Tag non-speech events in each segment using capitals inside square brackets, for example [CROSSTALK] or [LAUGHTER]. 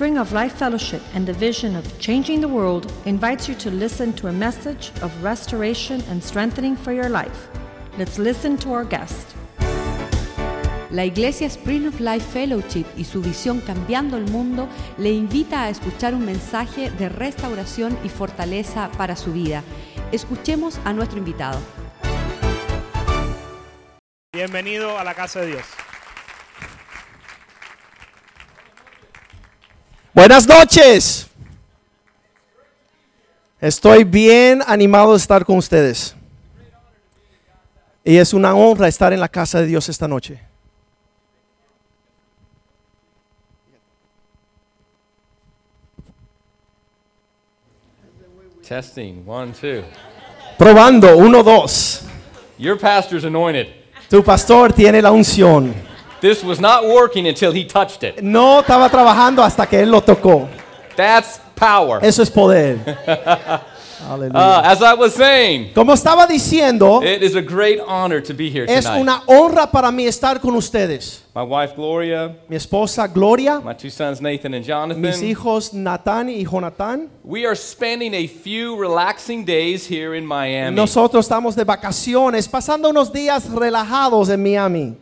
Spring of Life Fellowship and the vision of changing the world invites you to listen to a message of restoration and strengthening for your life. Let's listen to our guest. La Iglesia Spring of Life Fellowship y su visión Cambiando el Mundo le invita a escuchar un mensaje de restauración y fortaleza para su vida. Escuchemos a nuestro invitado. Bienvenido a la casa de Dios. Buenas noches. Estoy bien animado de estar con ustedes. Y es una honra estar en la casa de Dios esta noche. Testing, one, two. Probando, uno, dos. Your pastor's anointed. Tu pastor tiene la unción. This was not working until he touched it. No estaba trabajando hasta que él lo tocó. That's power. Eso es poder. [LAUGHS] Uh, as I was saying, Como estaba diciendo, it is a great honor to be here es tonight. una honra para mí estar con ustedes. My wife Gloria, Mi esposa Gloria, my two sons Nathan and Jonathan. mis hijos Natán y Jonatán. We are spending a few relaxing days here in Miami. Nosotros estamos de vacaciones, pasando unos días relajados en Miami.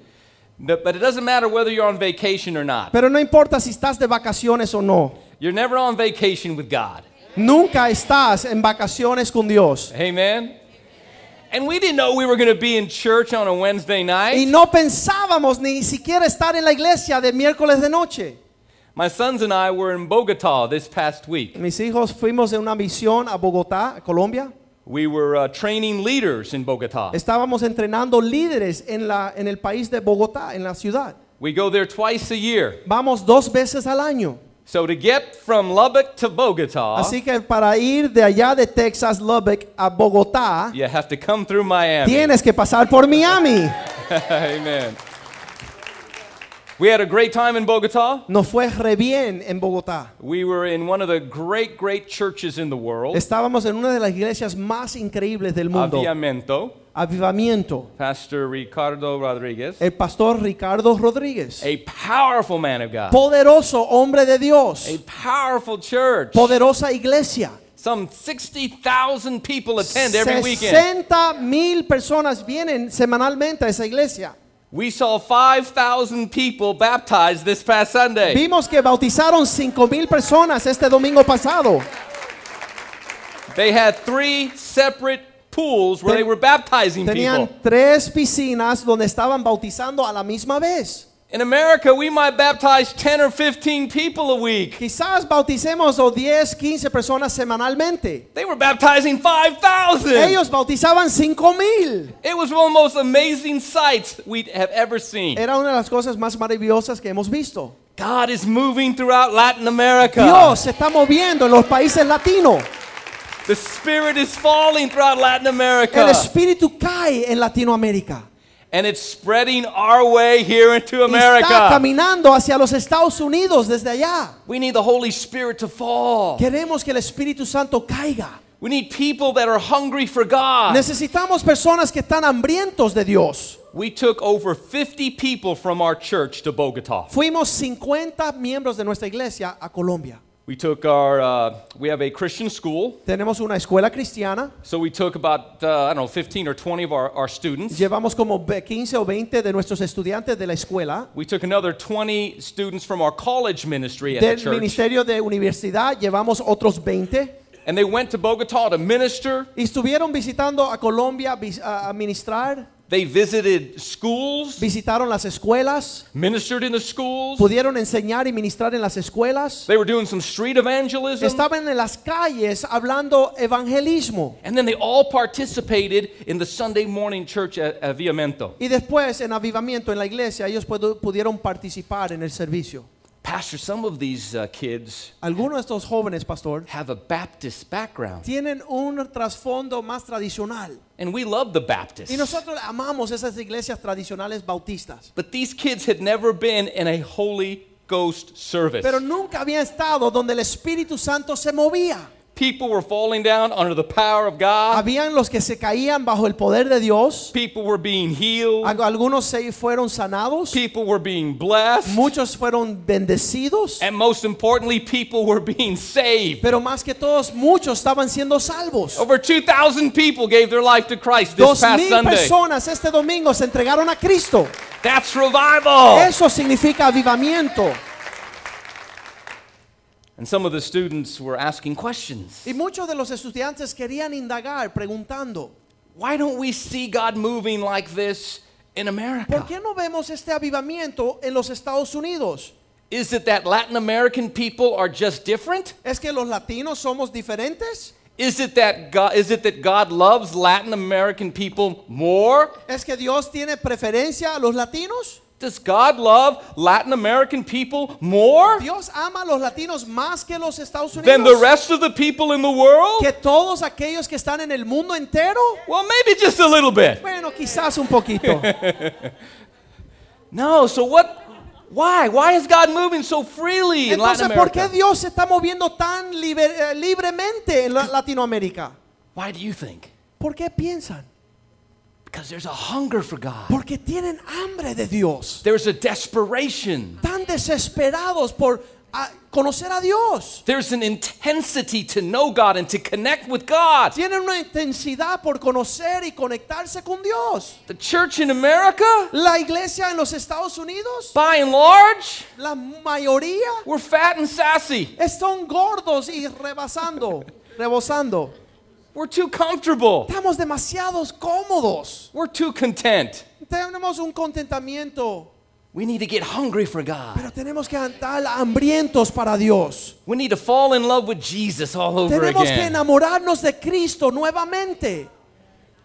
But but it doesn't matter whether you're on vacation or not. Pero no importa si estás de vacaciones o no. You're never on vacation with God. Nunca estás en vacaciones con Dios. Amen. And we didn't know we were going to be in church on a Wednesday night. Y no pensábamos ni siquiera estar en la iglesia de miércoles de noche. My sons and I were in Bogota this past week. Mis hijos fuimos en una misión a Bogotá, Colombia. We were uh, training leaders in Bogota. Estábamos entrenando líderes en, la, en el país de Bogotá, en la ciudad. We go there twice a year. Vamos dos veces al año. So to get from Lubbock to Bogota, Así que para ir de allá de Texas, Lubbock, a Bogotá, you have to come through Miami. tienes que pasar por Miami. [LAUGHS] Amen. We had a great time in Bogota. Nos fue re bien en Bogotá. We were in one of the great, great churches in the world, Estábamos en una de las iglesias más increíbles del mundo. Aviamento. Avivamiento. Pastor Ricardo Rodriguez, El pastor Ricardo Rodríguez. a powerful man of God, Poderoso hombre de Dios. a powerful church. Poderosa iglesia. Some 60,000 people attend every weekend. 60 mil personas vienen semanalmente a esa iglesia. We saw 5,000 people baptized this past Sunday. Vimos que bautizaron 5 mil personas este domingo pasado. They had three separate pools where Ten- they were baptizing Tenían people. tres piscinas donde estaban bautizando a la misma vez. In America, we might baptize 10 or 15 people a week. Quizás bauticemos o 10, 15 personas semanalmente. They were baptizing 5,000. Ellos bautizaban 5 mil. It was one of the most amazing sights we have ever seen. Era una de las cosas más maravillosas que hemos visto. God is moving throughout Latin America. Dios se está moviendo en los países latinos. The Spirit is falling throughout Latin America. El espíritu cae en Latinoamérica. And it's spreading our way here into Y está America. caminando hacia los Estados Unidos desde allá. We need the Holy Spirit to fall. Queremos que el Espíritu Santo caiga. We need people that are hungry for God. Necesitamos personas que están hambrientos de Dios. We took over 50 people from our church to Bogota. Fuimos 50 miembros de nuestra iglesia a Colombia. We took our, uh, we have a Christian school, Tenemos una escuela cristiana. so we took about, uh, I don't know, 15 or 20 of our, our students. Llevamos como ve- 15 o 20 de nuestros estudiantes de la escuela. We took another 20 students from our college ministry at the Del church, ministerio de universidad llevamos otros 20. and they went to Bogota to minister. Y estuvieron visitando a Colombia a ministrar. They visited schools, Visitaron las escuelas. ministered in the schools. Pudieron enseñar y ministrar en las escuelas. They were doing some street evangelism. Estaban en las calles hablando evangelismo. And then they all participated in the Sunday morning church at Aviamento. Y después en avivamiento en la iglesia ellos pudieron participar en el servicio. Pastor, some of these uh, kids Algunos de estos jóvenes, pastor, have a Baptist background. tienen un trasfondo más tradicional. And we love the Baptists. Y nosotros amamos esas iglesias tradicionales bautistas. But these kids had never been in a Holy Ghost service. Pero nunca había estado donde el Espíritu Santo se movía. People were falling down under the power of God. Habían los que se caían bajo el poder de Dios. People were being healed. Al- Algunos se fueron sanados. People were being blessed. Muchos fueron bendecidos. And most importantly, people were being saved. Pero más que todos, muchos estaban siendo salvos. Over 2,000 people gave their life to Christ this past Sunday. personas este domingo se entregaron a Cristo. That's revival. Eso significa avivamiento. And some of the students were asking questions. Y muchos de los estudiantes querían indagar preguntando, Why don't we see God moving like this in ¿por America? qué no vemos este avivamiento en los Estados Unidos? Is it that Latin American people are just different? ¿Es que los latinos somos diferentes? Is it that God, is it that God loves Latin American people more? ¿Es que Dios tiene preferencia a los latinos? Does God love Latin American people more ¿Dios ama a los latinos más que los Estados than the Unidos? rest of the people in the world? ¿Que todos aquellos que están en el mundo entero? Well, maybe just a little bit. Bueno, quizás un poquito. [LAUGHS] No, so what? Why? Why is God moving so freely in Latin Entonces, ¿por qué America? Dios se está moviendo tan liber- eh, libremente en la- Latinoamérica? Why do you think? ¿Por qué piensan? Because there's a hunger for God. Porque tienen hambre de Dios. There's a desperation. Tan desesperados por ah, conocer a Dios. There's an intensity to know God and to connect with God. Tienen una intensidad por conocer y conectarse con Dios. The church in America, La iglesia en los Estados Unidos, by and large, la mayoría we're fat and sassy. están gordos y rebasando, rebosando. We're too comfortable. Estamos demasiados cómodos. We're too content. Tenemos un contentamiento, We need to get hungry for God. pero tenemos que estar hambrientos para Dios. We need to fall in love with Jesus all over Tenemos que enamorarnos de Cristo nuevamente.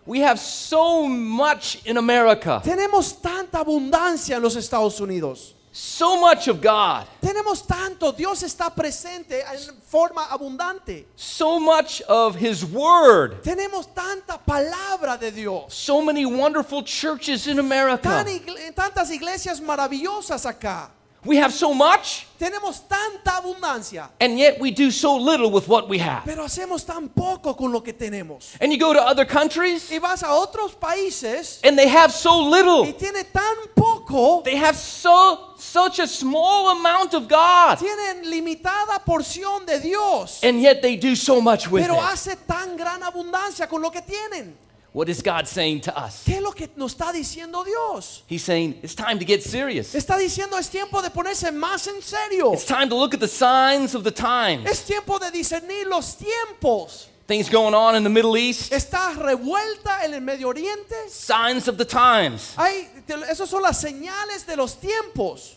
We have so much in America, Tenemos tanta abundancia en los Estados Unidos. So much of God, Tenemos tanto, Dios está presente en forma abundante. so much of His Word, Tenemos tanta palabra de Dios. so many wonderful churches in America. Tan tantas iglesias maravillosas acá. We have so much, Tenemos tanta abundancia, and yet we do so little with what we have. pero hacemos tan poco con lo que tenemos. And you go to other countries, Y vas a otros países and they have so y little. tiene tan poco, They have so such a small amount of God, tienen limitada porción de Dios, and yet they do so much with pero it. hace tan gran abundancia con lo que tienen. What is God saying to us? ¿Qué es lo que nos está diciendo Dios? He's saying it's time to get serious. Está diciendo es tiempo de ponerse más en serio. It's time to look at the signs of the times. Es tiempo de discernir los tiempos. Things going on in the Middle East, Está revuelta en el Medio Oriente. signs of the times. Hay, esas son las señales de los tiempos.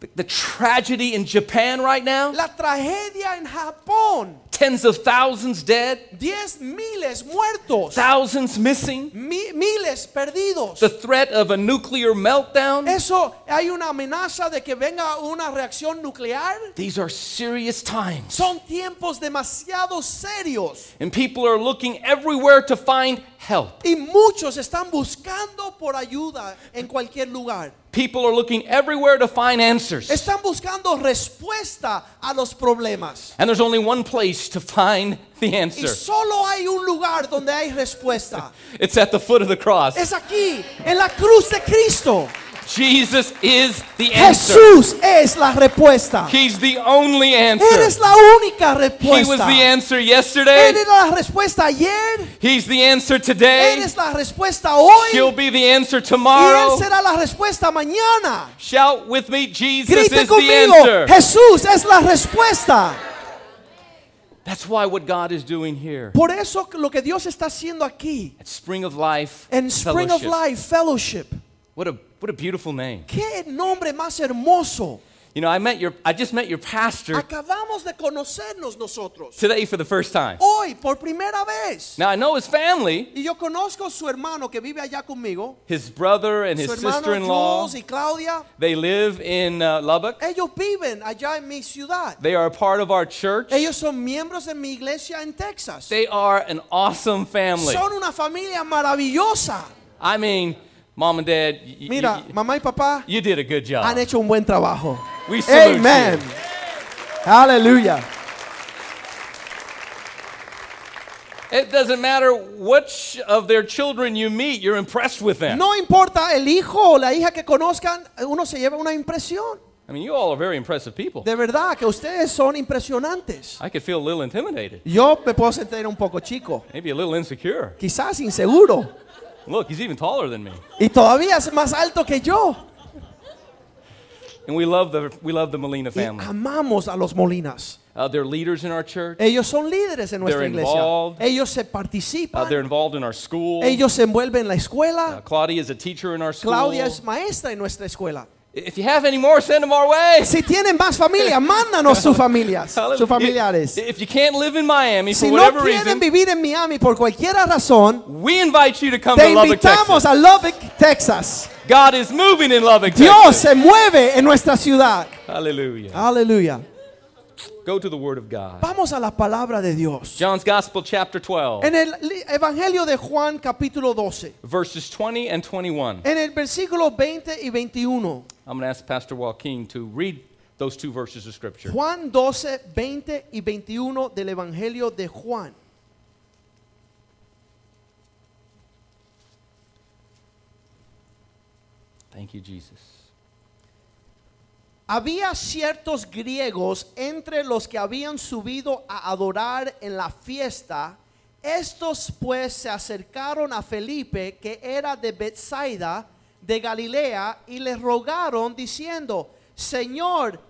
The, the tragedy in Japan right now, La tragedia en Japón. Tens of thousands dead, Diez miles muertos. thousands missing, Mi- miles perdidos. the threat of a nuclear meltdown. Eso hay una amenaza de que venga una reacción nuclear. These are serious times. Son tiempos demasiado serios. And people are looking everywhere to find help. Y muchos están buscando por ayuda en cualquier lugar. People are looking everywhere to find answers. Están buscando respuesta a los problemas. And there's only one place to find the answer. Y solo hay un lugar donde hay respuesta. [LAUGHS] it's at the foot of the cross. Es aquí, en la cruz de Cristo. Jesus is the answer. Jesús es la respuesta. He's the only answer. Eres la única respuesta. He was the answer yesterday. Eres la respuesta ayer. He's the answer today. Eres la respuesta hoy. He'll be the answer tomorrow. Y Él será la respuesta mañana. Shout with me, Jesus Grite is the conmigo. answer. Jesús es la respuesta. That's why what God is doing here Por eso lo que Dios está haciendo aquí at Spring of Life en Spring of Life Fellowship. What a what a beautiful name. Qué nombre más hermoso. You know, I met your I just met your pastor Acabamos de conocernos nosotros. today for the first time. Hoy, por primera vez. Now I know his family, Y yo conozco su hermano que vive allá conmigo. his brother and his Su hermano sister-in-law. Jules y Claudia. They live in uh, Lubbock. Ellos viven allá en mi ciudad. They are a part of our church. Ellos son miembros de mi iglesia en Texas. They are an awesome family. Son una familia maravillosa. I mean, mom and dad, y- Mira, y- mamá y papá you did a good job. han hecho un buen trabajo. We salute Amen. Hallelujah. It doesn't matter which of their children you meet, you're impressed with them. No importa el hijo o la hija que conozcan, uno se lleva una impresión. I mean, you all are very impressive people. De verdad que ustedes son impresionantes. I could feel a little intimidated, Yo me puedo sentir un poco chico, maybe a little insecure. quizás inseguro. Look, he's even taller than me. Y todavía es más alto que yo. And we love the we love the Molina Y family. amamos a los Molinas. Uh, they're leaders in our church. Ellos son líderes en nuestra They're iglesia. involved. Ellos se Uh, participan. they're involved in our school. Ellos se envuelven en la Uh, escuela. Claudia is a teacher in our school. Claudia es maestra en nuestra escuela. If you have any more, send them our way. [LAUGHS] Si tienen más familia, mándanos sus familias, sus familiares. If, you can't live in Miami for Si no whatever quieren reason, vivir en Miami por cualquier razón, we invite you to come te to Lubbock, invitamos Texas. a Lubbock, Texas. God is moving in Lubbock, Dios Texas. se mueve en nuestra ciudad. Hallelujah. Aleluya. Go to the Word of God. Vamos a la palabra de Dios. John's Gospel, chapter 12, En el li- Evangelio de Juan capítulo 12, verses 20 and 21. en el versículo 20 y 21. I'm going to ask Pastor Joaquin to read those two verses of Scripture. Juan 12, 20 y 21 del Evangelio de Juan. Thank you, Jesus. Había ciertos griegos entre los que habían subido a adorar en la fiesta. Estos pues se acercaron a Felipe, que era de Bethsaida, de Galilea, y le rogaron diciendo, Señor,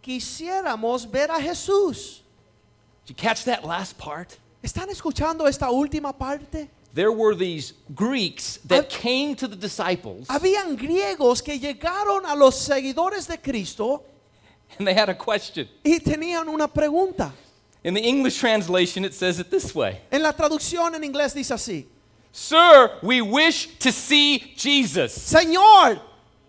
quisiéramos ver a Jesús. Did you catch that last part? ¿Están escuchando esta última parte? There were these Greeks that Hab- came to the disciples Habían griegos que llegaron a los seguidores de Cristo and they had a question. y tenían una pregunta. In the English translation, it says it this way En la traducción en inglés dice así. Sir, we wish to see Jesus. Señor,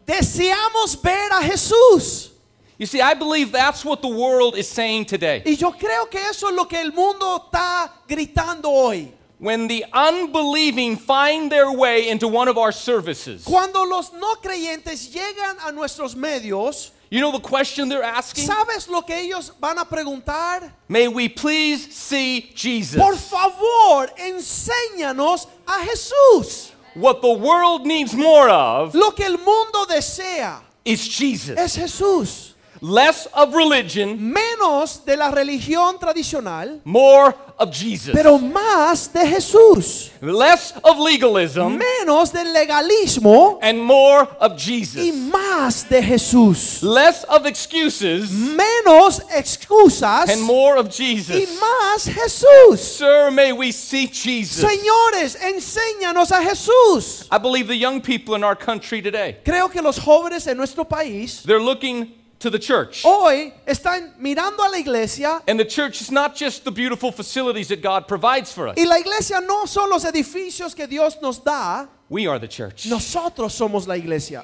deseamos ver a Jesús. You see, I believe that's what the world is saying today. Y yo creo que eso es lo que el mundo está gritando hoy. When the unbelieving find their way into one of our services, Cuando los no creyentes llegan a nuestros medios, you know the question they're asking? ¿sabes lo que ellos van a preguntar? May we please see Jesus. Por favor, enséñanos a Jesús. What the world needs more of Lo que el mundo desea is Jesus. es Jesús. Less of religion, Menos de la religión tradicional, more of Jesus. pero más de Jesús. Less of legalism Menos del legalismo and more of Jesus, y Jesus. más de Jesús. Less of excuses Menos excusas and more of Jesus, y Jesus. más Jesús. Sir, may we see Jesus. Señores, enséñanos a Jesús. I believe the young people in our country today, Creo que los jóvenes en nuestro país they're looking to the church. hoy están mirando a la iglesia And the church is not just the beautiful facilities that God provides for us. y la iglesia no son los edificios que Dios nos da, We are the church. nosotros somos la iglesia.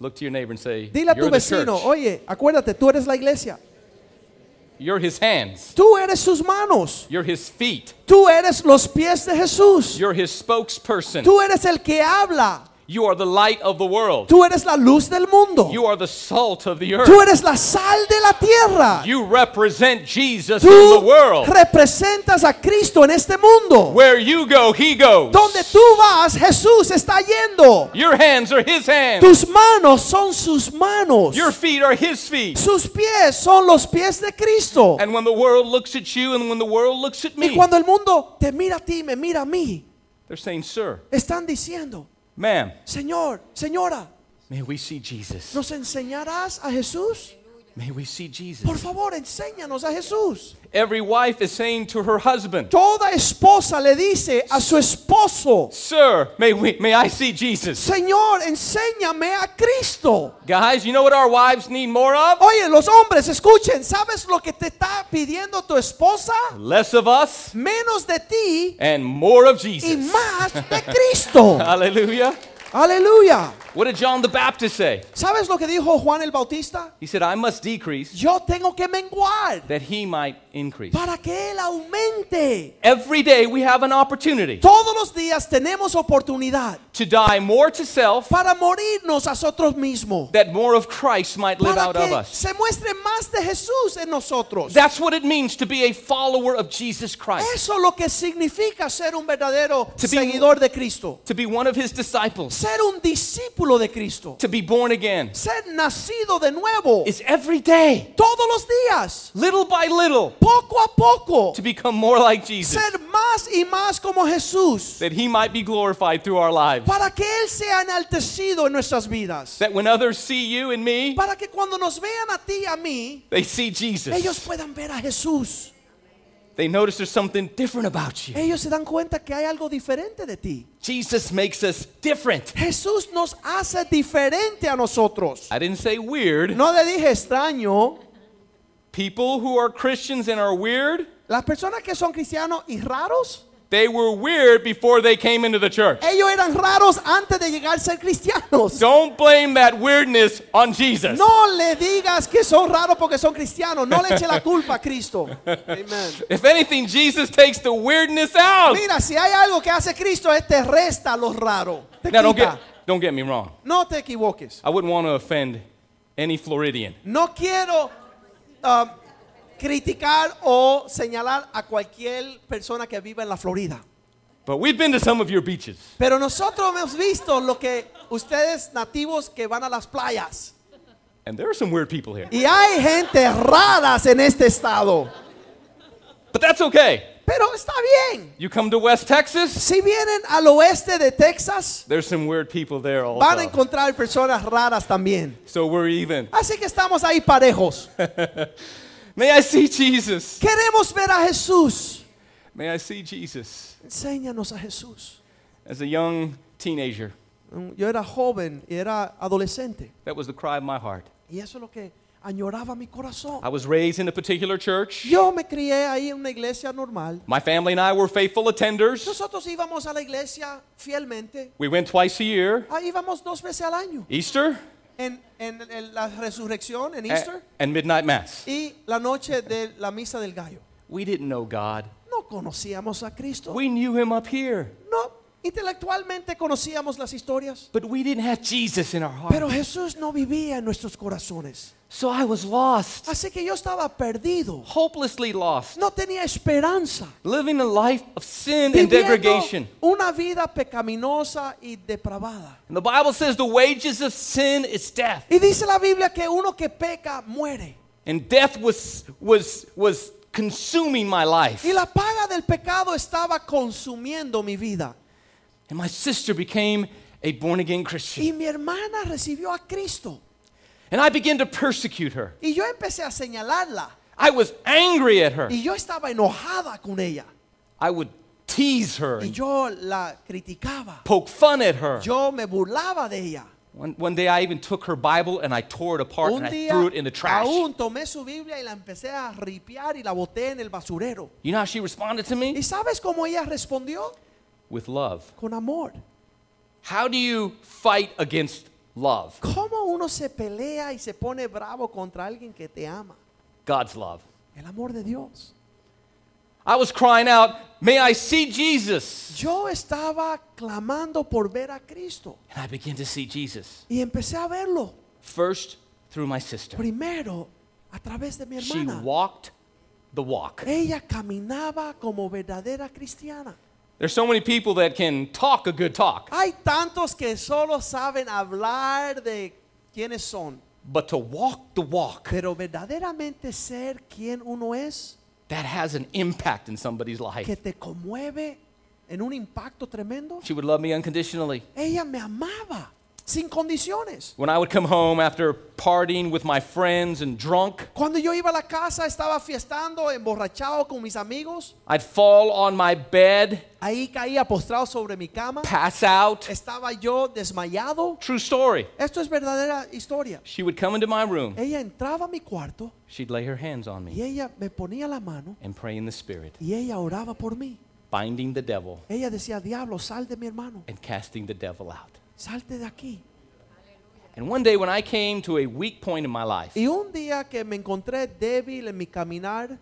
Look to your neighbor and say, Dile a tu vecino, oye, acuérdate, tú eres la iglesia. You're his hands. Tú eres sus manos. You're his feet. Tú eres los pies de Jesús. You're his spokesperson. Tú eres el que habla. You are the light of the world. Tú eres la luz del mundo. You are the salt of the earth. Tú eres la sal de la tierra. You represent Jesus in the Tú world. representas a Cristo en este mundo. Where you go, he goes. Donde tú vas, Jesús está yendo. Your hands are his hands. Tus manos son sus manos. Your feet are his feet. Sus pies son los pies de Cristo. And when the world looks at you and when the world looks at me. Y cuando el mundo te mira a ti, me mira a mí, they're saying, Sir, están diciendo, ma'am, Señor, señora, may we see Jesus. ¿nos enseñarás a Jesús? May we see Jesus. Por favor, enséñanos a Jesús. Every wife is saying to her husband, Toda esposa le dice a su esposo, Sir, may, we, may I see Jesus. Señor, enséñame a Cristo. Guys, you know what our wives need more of? Oye, los hombres, escuchen, ¿sabes lo que te está pidiendo tu esposa? Less of us Menos de ti and more of y Jesus. más de Cristo. [LAUGHS] Hallelujah. Aleluya. What did John the Baptist say? ¿Sabes lo que dijo Juan el Bautista? He said, I must decrease Yo tengo que menguar that he might increase. para que Él aumente. Every day we have an opportunity Todos los días tenemos oportunidad to die more to self para morirnos a nosotros mismos. that more of Christ might live out of que us. se muestre más de Jesús en nosotros. That's what it means to be a follower of Jesus Christ, Eso es lo que significa ser un verdadero To be- seguidor de Cristo. to be one of his disciples, Ser un discípulo de Cristo. to be born again. Ser nacido de nuevo. Is every day, Todos los días. little by little, Poco a poco. to become more like Jesus, Ser más y más como Jesús. that he might be glorified through our lives. Para que Él sea enaltecido en nuestras vidas. That when others see you and me, Para que cuando nos vean a ti y a mí, they see Jesus. ellos puedan ver a Jesús. They notice there's something different about you. Ellos se dan cuenta que hay algo diferente de ti. Jesus makes us different. Jesús nos hace diferente a nosotros. I didn't say weird. No le dije extraño. People who are Christians and are weird, Las personas que son cristianos y raros, they were weird before they came into the church. ellos eran raros antes de llegar a ser cristianos. Don't blame that weirdness on Jesus. No le digas que son raros porque son cristianos. No le eche la culpa a Cristo. [LAUGHS] Amen. If anything, Jesus takes the weirdness out. Mira, si hay algo que hace Cristo, es te resta lo raro. Te Now, don't get, don't get me wrong. No te equivoques. I wouldn't want to offend any Floridian. No quiero um, criticar o señalar a cualquier persona que viva en la Florida. But we've been to some of your beaches. Pero nosotros hemos visto lo que ustedes nativos que van a las playas. And there are some weird people here. Y hay gente raras en este estado. But that's okay. Pero está bien. You come to West Texas, Si vienen al oeste de Texas, there's some weird people there van a also. encontrar personas raras también. So we're even. Así que estamos ahí parejos. [LAUGHS] May I see Jesus? Queremos ver a Jesús. May I see Jesus? Enséñanos a Jesús. As a young teenager, Yo era joven y era adolescente. that was the cry of my heart. Y eso es lo que añoraba mi corazón. I was raised in a particular church. Yo me crié ahí en una iglesia normal. My family and I were faithful attenders. Nosotros íbamos a la iglesia fielmente. We went twice a year. Ahí íbamos dos veces al año. Easter En, en- en la resurrección, en Easter, and midnight mass. y la noche de la misa del gallo. We didn't know God. No conocíamos a Cristo. We knew him up here, No, intelectualmente conocíamos las historias. but we didn't have Jesus in our heart. Pero Jesús no vivía en nuestros corazones. So I was lost, Así que yo estaba perdido. hopelessly lost, No tenía esperanza. living a life of sin and Viviendo degradation. una vida pecaminosa y depravada. And the Bible says the wages of sin is death. Y dice la Biblia que uno que peca muere. And death was was was consuming my life. Y la paga del pecado estaba consumiendo mi vida. And my sister became a born again Y Christian. mi hermana recibió a Cristo. And I began to persecute her. Y yo empecé a señalarla. I was angry at her. Y yo estaba enojada con ella. I would tease her Y yo la criticaba. poke fun at her. Yo me burlaba de ella. One, one day I even took her Bible and I tore it apart Un and I threw it in the trash. aún tomé su Biblia y la empecé a ripiar y la boté en el basurero. You know how she responded to ¿Y me? sabes cómo ella respondió? With love. Con amor. How do you fight against love? ¿Cómo uno se pelea y se pone bravo contra alguien que te ama? God's love. El amor de Dios. I was crying out, May I see Jesus? Yo estaba clamando por ver a Cristo And I began to see Jesus. y empecé a verlo First, through my sister. primero a través de mi She walked the walk. Ella caminaba como verdadera cristiana. There's so many people that can talk a good talk, Hay tantos que solo saben hablar de quiénes son, but to walk the walk, pero verdaderamente ser quien uno es, that has an impact in somebody's life. que te conmueve en un impacto tremendo. She would love me unconditionally. Ella me amaba sin condiciones. When I would come home after partying with my friends and drunk, Cuando yo iba a la casa, estaba fiestando, emborrachado con mis amigos. I'd fall on my bed, Ahí caía postrado sobre mi cama. pass out. Estaba yo desmayado. True story. Esto es verdadera historia. She would come into my room. Ella entraba a mi cuarto She'd lay her hands on y me ella me ponía la mano and pray in the spirit, y ella oraba por mí. binding the devil Ella decía, diablo, sal de mi hermano. and casting the devil out. Salte de aquí. And one day when I came to a weak point in my life, Y un día que me encontré débil en mi caminar,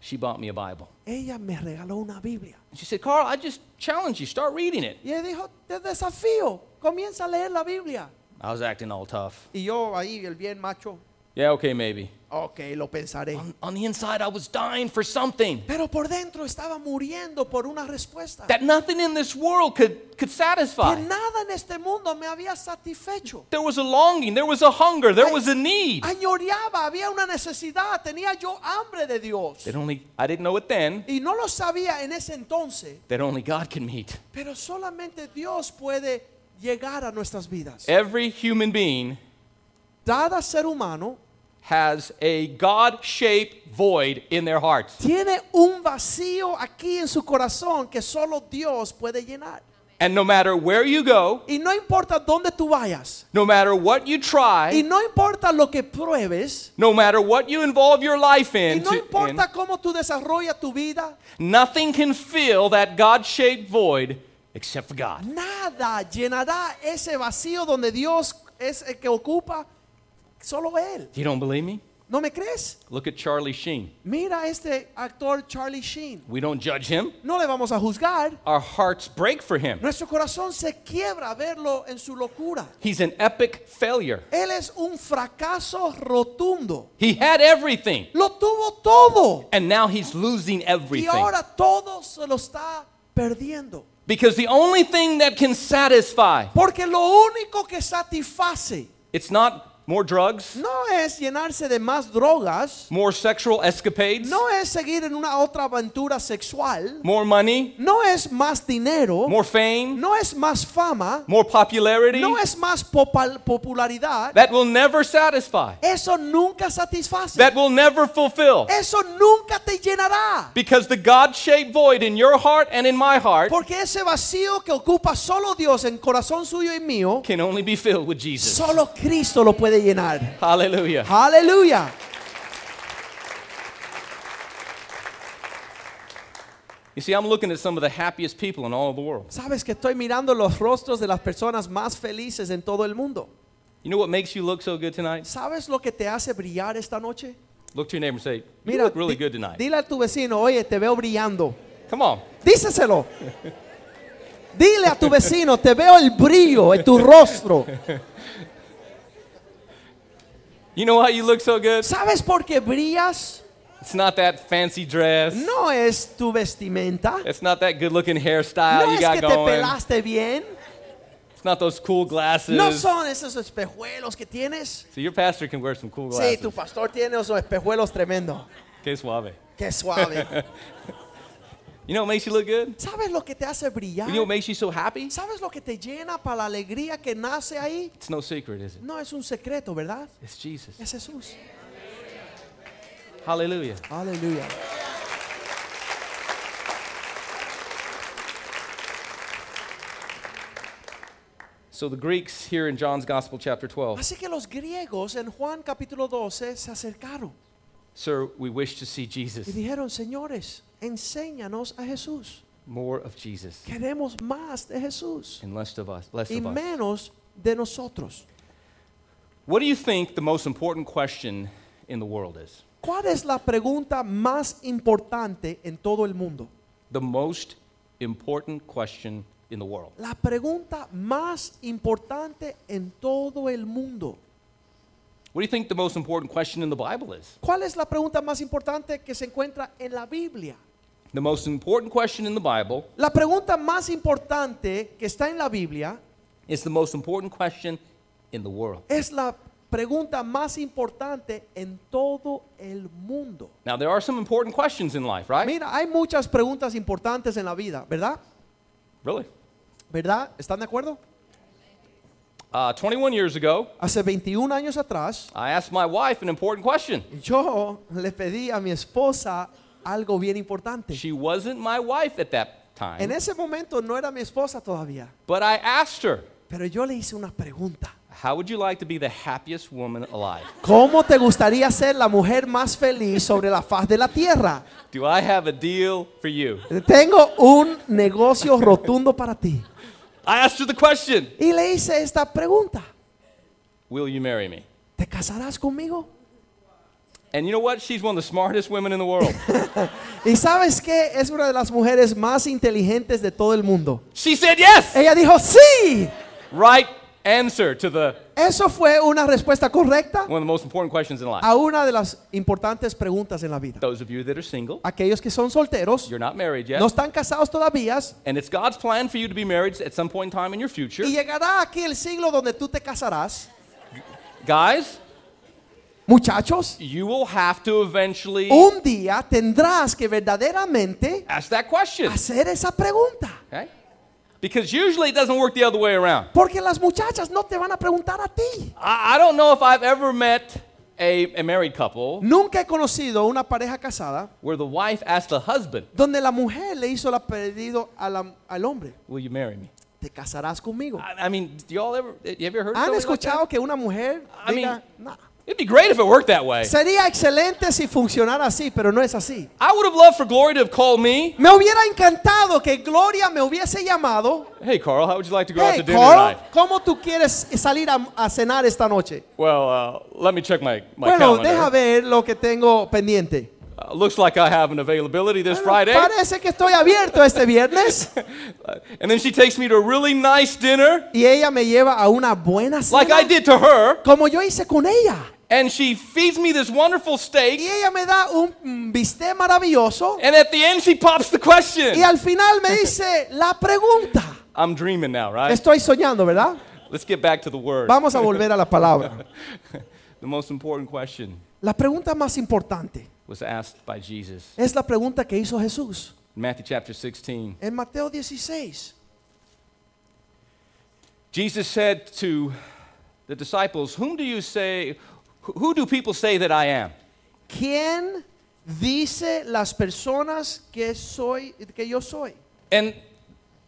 she bought me a Bible. ella me regaló una Biblia. She said, Carl, I just challenge you, start reading it. Y ella dijo, te desafío, comienza a leer la Biblia. I was acting all tough. Y yo ahí, el bien macho, Yeah, okay, maybe. Ok, lo pensaré. On, on the inside, I was dying for something Pero por dentro estaba muriendo por una respuesta. that nothing in this world could, could Que satisfy. nada en este mundo me había satisfecho. There was a longing, there was a hunger, there was a need. Añoreaba, había una necesidad, tenía yo hambre de Dios. That only, I didn't know it then, Y no lo sabía en ese entonces, that only God can meet. pero solamente Dios puede llegar a nuestras vidas. Every human being Cada ser humano has a God shaped void in their hearts. tiene un vacío aquí en su corazón que solo Dios puede llenar. And no matter where you go, Y no importa dónde tú vayas, no matter what you try, y no importa lo que pruebes, no matter what you involve your life in, y no to- in, importa cómo tú desarrollas tu vida, nothing can fill that God shaped void except for God. nada llenará ese vacío donde Dios es el que ocupa, solo Él. You don't believe me? ¿No me crees? Look at Charlie Sheen. Mira este actor Charlie Sheen. We don't judge him. No le vamos a juzgar. Our hearts break for him. Nuestro corazón se quiebra verlo en su locura. He's an epic failure. Él es un fracaso rotundo. He had everything, Lo tuvo todo. and now he's losing everything. Y ahora todo se lo está perdiendo. Because the only thing that can satisfy, Porque lo único que satisface it's not more drugs, no es llenarse de más drogas, more sexual escapades, no es seguir en una otra aventura sexual, more money, no es más dinero, more fame, no es más fama, more popularity. no es más popularidad. That will never satisfy. Eso nunca satisface. That will never fulfill. Eso nunca te llenará. Because the God shaped void in your heart and in my heart Porque ese vacío que ocupa solo Dios en corazón suyo y mío, can only be filled with Jesus. solo Cristo lo puede llenar. Hallelujah. Aleluya. You see, I'm looking at some of the happiest people in all of the world. Sabes que estoy mirando los rostros de las personas más felices en todo el mundo. You know what makes you look so good tonight? ¿Sabes lo que te hace brillar esta noche? Look to your neighbor and say, You Mira, look really good tonight. dile a tu vecino, oye, te veo brillando. Come on. Díseselo. Dile a tu vecino, te veo el brillo en tu rostro. [LAUGHS] You know why you look so good? ¿Sabes por qué brillas? It's not that fancy dress. No es tu vestimenta. It's not that good looking hairstyle No you es got que te going. pelaste bien. It's not those cool glasses. No son esos espejuelos que tienes. So your pastor can wear some cool Sí, glasses. tu pastor tiene esos espejuelos tremendos. Que suave. Qué suave. [LAUGHS] You know what makes you look good? ¿Sabes lo que te hace brillar? You know what makes you so happy? ¿Sabes lo que te llena para la alegría que nace ahí? It's no secret, is it? No es un secreto, ¿verdad? It's Jesus. Es Jesús. Hallelujah. Aleluya. So the Greeks here in John's Gospel, chapter 12, Así que los griegos en Juan capítulo 12 se acercaron Sir, we wish to see y Jesus. dijeron, señores, enséñanos a Jesús. More of Jesus Queremos más de Jesús and less of us. Less y of us. menos de nosotros. What do you think the most important question in the world is? ¿Cuál es la pregunta más importante en todo el mundo? The most important question in the world. La pregunta más importante en todo el mundo. What do you think the most important question in the Bible is? ¿Cuál es la pregunta más importante que se encuentra en la Biblia? The most important question in the Bible La pregunta más importante que está en la Biblia is the most important question in the world. es la pregunta más importante en todo el mundo. Now, there are some important questions in life, right? Mira, hay muchas preguntas importantes en la vida, ¿verdad? Really? ¿Verdad? ¿Están de acuerdo? Uh, 21 years ago, Hace 21 años atrás, I asked my wife an important question. yo le pedí a mi esposa algo bien importante. She wasn't my wife at that En time, ese momento no era mi esposa todavía, but I asked her, pero yo le hice una pregunta. How would you like to be the happiest woman alive? ¿Cómo te gustaría ser la mujer más feliz sobre la faz de la tierra? Do I have a deal for you? Tengo un negocio rotundo para ti. I asked her the question Y le hice esta pregunta. Will you marry me? ¿Te casarás conmigo? And you know what? She's one of the smartest women in the world. [LAUGHS] Y sabes que es una de las mujeres más inteligentes de todo el mundo. she said yes. Ella dijo, sí. Right answer to the Eso fue una respuesta correcta one of the most important questions in life. a una de las importantes preguntas en la vida. Those of you that are single, Aquellos que son solteros, you're not married yet, no están casados todavía, and it's God's plan for you to be married at some point in time in your future. y llegará aquí el siglo donde tú te casarás. Guys, Muchachos, you will have to eventually un día tendrás que verdaderamente ask that question. hacer esa pregunta. Okay? Because usually it doesn't work the other way around. Porque las muchachas no te van a preguntar a ti. I, I don't know if I've ever met a, a married couple Nunca he conocido una pareja casada where the wife asked the husband, donde la mujer le hizo la pedido a la- al hombre. Will you marry me? ¿Te casarás conmigo? I, I mean, do y'all ever, have you ever heard ¿Han something like escuchado that? que una mujer I mean-? It'd be great if it worked that way. Sería excelente si funcionara así, pero no es así. I would have loved for Glory to have called me. Me hubiera encantado que Gloria me hubiese llamado. Hey, Carl, how would you like to go out Hey, to dinner Carl, tonight? ¿cómo tú quieres salir a, a cenar esta noche? Well, uh, let me check my, my Bueno, calendar. deja ver lo que tengo pendiente. Uh, looks like I have an availability this Bueno, Friday. Parece que estoy abierto este viernes. [LAUGHS] And then she takes me to a really nice dinner, y ella me lleva a una buena cena. like I did to her. Como yo hice con ella. And she feeds me this wonderful Y steak. ella me da un bistec maravilloso. And at the end, she pops the question. Y al final me dice la pregunta. [LAUGHS] I'm dreaming now, right? Estoy soñando, ¿verdad? Let's get back to the word. Vamos a volver a la palabra. [LAUGHS] The most important question La pregunta más importante was asked by Jesus. es la pregunta que hizo Jesús Matthew chapter 16, en Mateo 16. Jesus said to the disciples, Whom do you say, who- do people say that I am? ¿Quién dice las personas que soy que yo soy? And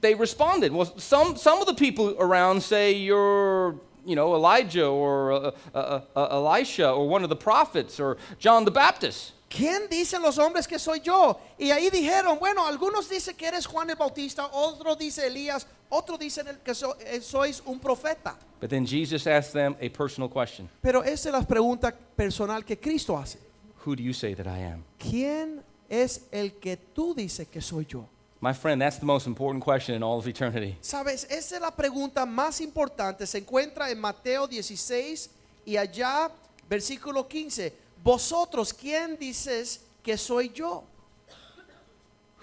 they responded, Well, some, some of the people around say you're, you know, Elijah or uh, uh, uh, Elisha or one of the prophets or John the Baptist. ¿Quién dicen los hombres que soy yo? Y ahí dijeron, bueno, algunos dicen que eres Juan el Bautista, otros dice Elías, otros dicen el que so- eh, sois un profeta. But then Jesus asked them a personal question Pero esa es la pregunta personal que Cristo hace. Who do you say that I am? ¿Quién es el que tú dices que soy yo? My friend, that's the most important question in all of eternity. Sabes, esa es la pregunta más importante. Se encuentra en Mateo 16 y allá, versículo 15. Vosotros, ¿quién dices que soy yo?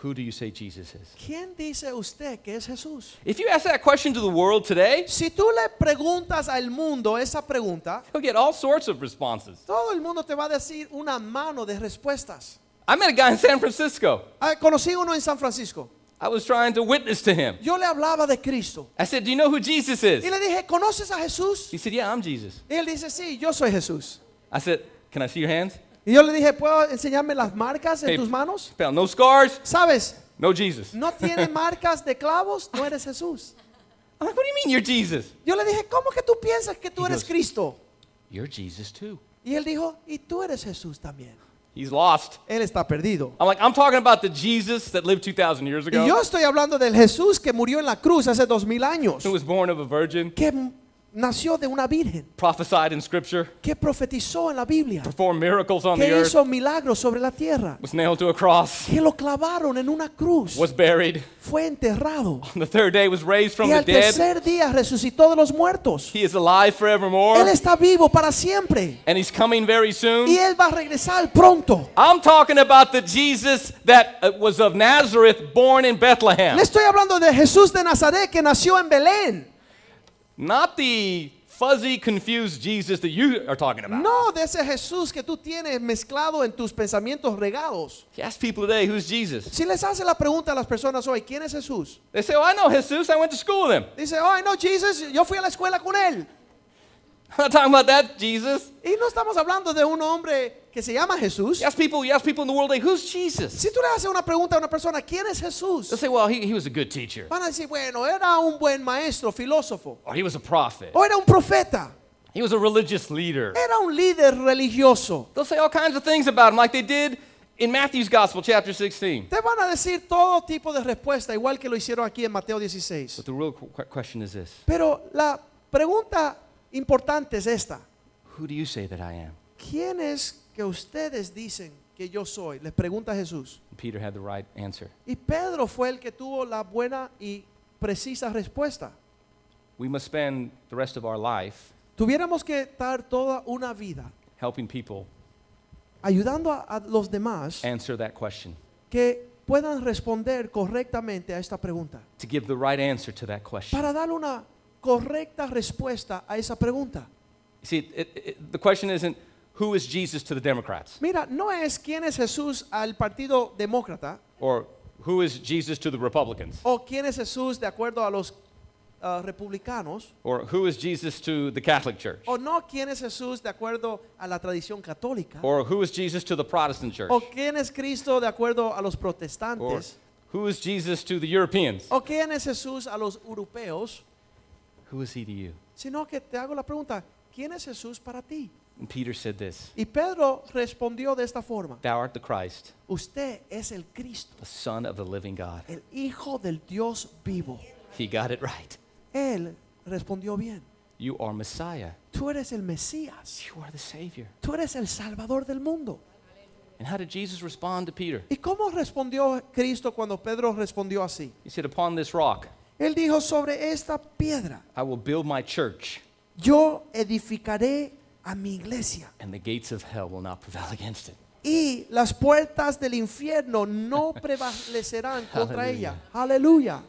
Who do you say Jesus is? ¿Quién dice usted que es Jesús? If you ask that question to the world today, Si tú le preguntas al mundo esa pregunta, you'll get all sorts of responses. todo el mundo te va a decir una mano de respuestas. I met a guy in San Francisco. Ah, conocí uno en San Francisco. I was trying to witness to him. Yo le hablaba de Cristo. I said, Do you know who Jesus is? Y le dije, ¿conoces a Jesús? He said, Yeah, I'm Jesus. Y él dice, sí, yo soy Jesús. I said, Can I see your hands? Y yo le dije, ¿puedo enseñarme las marcas en Hey. tus manos? Found no scars, ¿Sabes? no Jesus. No tiene marcas de clavos, no eres Jesús. I'm like, What do you mean you're Jesus? Yo le dije, ¿cómo que tú piensas que tú eres Cristo? You're Jesus too. Y él dijo, y tú eres Jesús también. He's lost. Él está perdido. I'm like, I'm talking about the Jesus that lived 2,000 years Y yo estoy hablando del Jesús que murió en la cruz hace dos mil años. who was born of a virgin, Que m- nació de una virgen. prophesied in Scripture, Que profetizó en la Biblia. performed miracles on the Que earth, hizo milagros sobre la tierra. was nailed to a cross, Que lo clavaron en una cruz. was buried. Fue enterrado. On the third day was raised from Y the dead. tercer día resucitó de los muertos. He is alive forevermore, Él está vivo para siempre. and he's coming very soon. Y Él va a regresar pronto. I'm talking about the Jesus that uh, was of Nazareth, born in Bethlehem. Le estoy hablando de Jesús de Nazaret que nació en Belén. Not the fuzzy, confused Jesus that you are talking about. No de ese Jesús que tú tienes mezclado en tus pensamientos regados. You ask people today, who's Jesus? Si les hace la pregunta a las personas hoy, ¿quién es Jesús? They say, oh, I know Jesus. I went to school with him. Dice, oh, no, Jesus, yo fui a la escuela con él. [LAUGHS] I'm not talking about that Jesus. Y no estamos hablando de un hombre que se llama Jesús. You ask people, you ask people in the world, like, who's Jesus? Si tú le haces una pregunta a una persona, ¿quién es Jesús? They'll say, well, he, he was a good teacher. Van a decir, bueno, era un buen maestro, filósofo. Or he was a prophet. O era un profeta. He was a religious leader. Era un líder religioso. They'll say all kinds of things about him, like they did in Matthew's Gospel, chapter 16. Te van a decir todo tipo de respuesta, igual que lo hicieron aquí en Mateo 16. But the real qu- question is this Pero la pregunta importante es esta. Who do you say that I am? ¿Quién es que ustedes dicen que yo soy? Les pregunta Jesús. Peter had the right answer. Y Pedro fue el que tuvo la buena y precisa respuesta. We must spend the rest of our life Tuviéramos que estar toda una vida helping people ayudando a, a los demás answer that question, que puedan responder correctamente a esta pregunta. to give the right answer to that question. Para dar una correcta respuesta a esa pregunta. You See, it, it, the question isn't who is Jesus to the Democrats Mira, no es quién es Jesús al Partido Demócrata or who is Jesus to the Republicans o quién es Jesús de acuerdo a los ah, republicanos or who is Jesus to the Catholic Church o no quién es Jesús de acuerdo a la tradición católica or who is Jesus to the Protestant Church o quién es Cristo de acuerdo a los or protestantes who is Jesus to the Europeans. o quién es Jesús a los europeos, Who is he to you? sino que te hago la pregunta, ¿quién es Jesús para ti? And Peter said this Y Pedro respondió de esta forma, Thou art the Christ, usted es el Cristo, the Son of the living God. el Hijo del Dios vivo. He got it right. Él respondió bien, You are Messiah. tú eres el Mesías, You are the Savior. tú eres el Salvador del mundo. And how did Jesus respond to Peter? ¿Y cómo respondió Cristo cuando Pedro respondió así? He said, Upon this rock Él dijo, sobre esta piedra I will build my church, yo edificaré a mi iglesia and the gates of hell will not prevail against it. y las puertas del infierno no [LAUGHS] prevalecerán contra ella. Aleluya.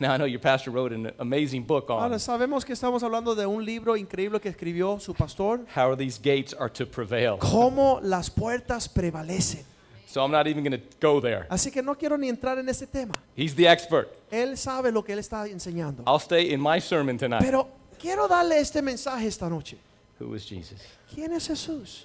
Now, I know your pastor wrote an amazing book on Ahora sabemos que estamos hablando de un libro increíble que escribió su pastor, how these gates are to prevail. cómo las puertas prevalecen. So I'm not even going to go there. Así que no quiero ni entrar en ese tema. He's the expert. Él sabe lo que él está enseñando. I'll stay in my sermon tonight. Pero quiero darle este mensaje esta noche. Who is Jesus? ¿Quién es Jesús?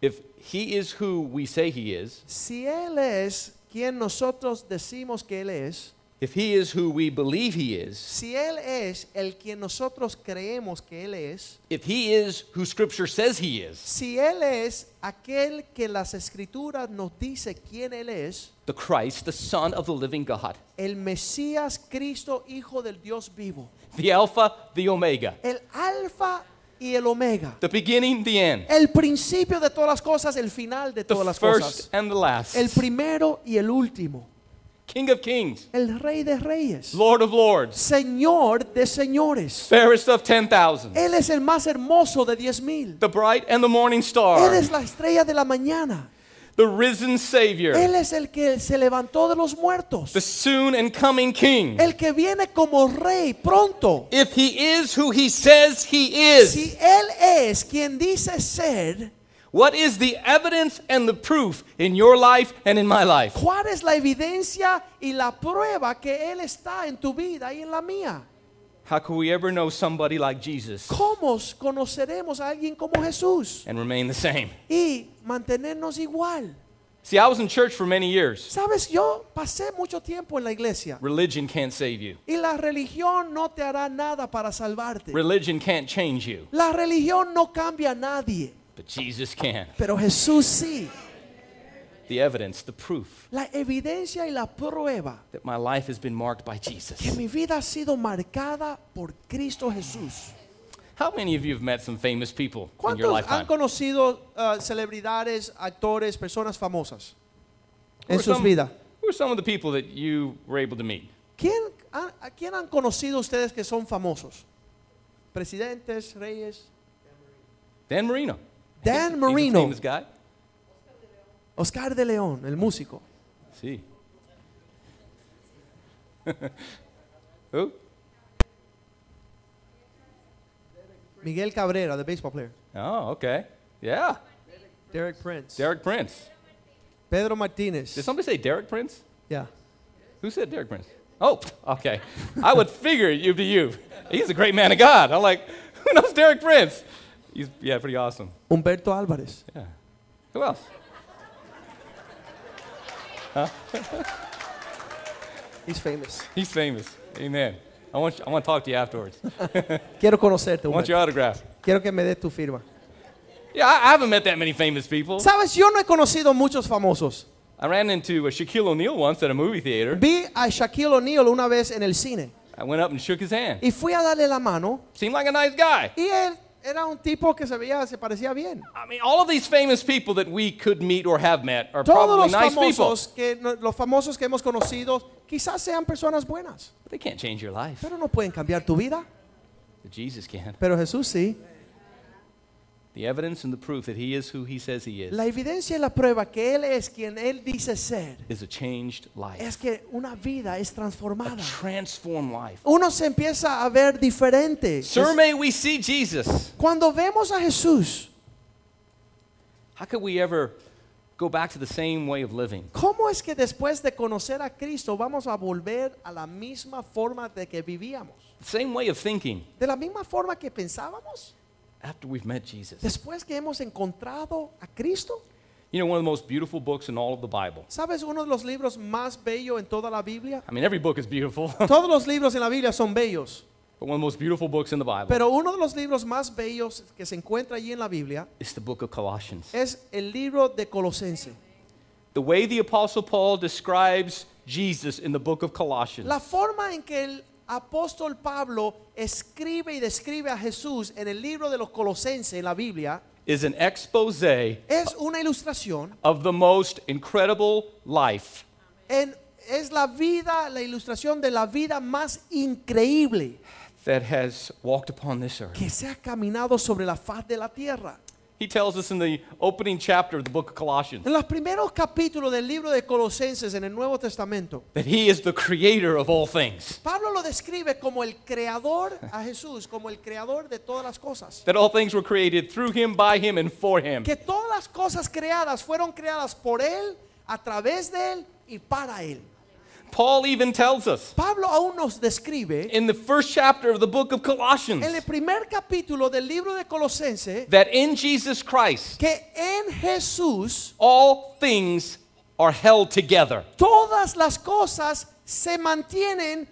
If he is who we say he is, Si Él es quien nosotros decimos que Él es, if he is who we believe he is, si Él es el quien nosotros creemos que Él es, if he is who scripture says he is, si Él es aquel que las escrituras nos dice quién Él es, the Christ, the Son of the living God, el Mesías Cristo, Hijo del Dios vivo, the Alpha, the Omega, el Alfa y el Omega, the beginning, the end, el principio de todas las cosas, el final de todas the las first cosas, and the last, el primero y el último, King of kings, el Rey de Reyes, Lord of lords, Señor de señores. fairest of ten thousand, Él es el más hermoso de diez mil. the bright and the morning Él star, es la estrella de la mañana. The risen Savior, Él es el que se levantó de los muertos. the soon and coming King. El que viene como rey pronto. If he is who he says he is, Si Él es quien dice ser, what is the evidence and the proof in your life and in my life? ¿cuál es la evidencia y la prueba que Él está en tu vida y en la mía? How can we ever know somebody like Jesus ¿Cómo conoceremos a alguien como Jesús and remain the same? y mantenernos igual? See, I was in church for many years. Sabes, yo pasé mucho tiempo en la iglesia Religion can't save you. y la religión no te hará nada para salvarte. Religion can't change you, La religión no cambia a nadie, but Jesus can. pero Jesús sí. The evidence, the proof La evidencia y la prueba that my life has been marked by Jesus. que mi vida ha sido marcada por Cristo Jesús. How many of you have met some famous people in your ¿Cuántos han lifetime? conocido uh, celebridades, actores, personas famosas Who en are sus some- vidas? Who are some of the people that you were able to meet? ¿Quién, ¿A quién han conocido ustedes que son famosos? Presidentes, reyes. Dan Marino. Dan He's a- he's a Marino. famous guy. Oscar de León, el músico. [LAUGHS] Who? Miguel Cabrera, the baseball player. Oh, okay. Yeah. Derek Prince. Derek Prince. Pedro Martínez. Did somebody say Derek Prince? Yeah. Who said Derek Prince? Oh, okay. I would figure you'd be you. He's a great man of God. I'm like, [LAUGHS] who knows Derek Prince? He's, yeah, pretty awesome. Humberto Álvarez. Yeah. Who else? [LAUGHS] He's famous. He's famous. Amen. I want, you, I want to talk to you afterwards. [LAUGHS] Quiero conocerte, I want your autograph. Quiero que me des tu firma. Yeah, I, I haven't met that many famous people. Sabes, yo no he conocido muchos famosos. I ran into uh, Shaquille O'Neal once at a movie theater. Vi a Shaquille O'Neal una vez en el cine. I went up and shook his hand. y fui a darle la mano Seemed like a nice guy. y él era un tipo que se veía, se parecía bien. I mean, all of these famous people that we could meet or have met are Todos probably los nice people. famosos que los famosos que hemos conocido quizás sean personas buenas, But they can't change your life. pero no pueden cambiar tu vida. But Jesus can. Pero Jesús sí. The evidence and the proof that he is who he says he is La evidencia y la prueba que él es quien él dice ser is a changed life. es que una vida es A transformada. transformed life. Uno se empieza a ver diferente. Sir, may we see Jesus. Cuando vemos a Jesús, How could we ever go back to the same way of living? ¿cómo es que después de conocer a Cristo vamos a volver a la misma forma de que vivíamos? The same way of thinking De la misma forma que pensábamos after we've met Jesus. después que hemos encontrado a Cristo. You know, one of the most beautiful books in all of the Bible. ¿Sabes uno de los libros más bellos en toda la Biblia? I mean, every book is beautiful, [LAUGHS] Todos los libros en la Biblia son bellos, But one of the most beautiful books in the Bible pero uno de los libros más bellos que se encuentra allí en la Biblia is the book of Colossians. es el libro de Colosense. The way the Apostle Paul describes Jesus in the book of Colossians La forma en que el apóstol Pablo escribe y describe a Jesús en el libro de los Colosenses en la Biblia is an expose es una ilustración, of the most incredible life en- es la vida, la ilustración de la vida más increíble that has walked upon this earth. que se ha caminado sobre la faz de la tierra. He tells us in the opening chapter of the book of Colossians En los primeros capítulos del libro de Colosenses en el Nuevo Testamento, that he is the creator of all things, Pablo lo describe como el creador a Jesús, como el creador de todas las cosas. that all things were created through him, by him, and for him. Que todas las cosas creadas fueron creadas por Él, a través de Él y para Él. Paul even tells us Pablo aún nos describe in the first chapter of the book of Colossians en el primer capítulo del libro de Colosense that in Jesus Christ que en Jesús all things are held together. todas las cosas se mantienen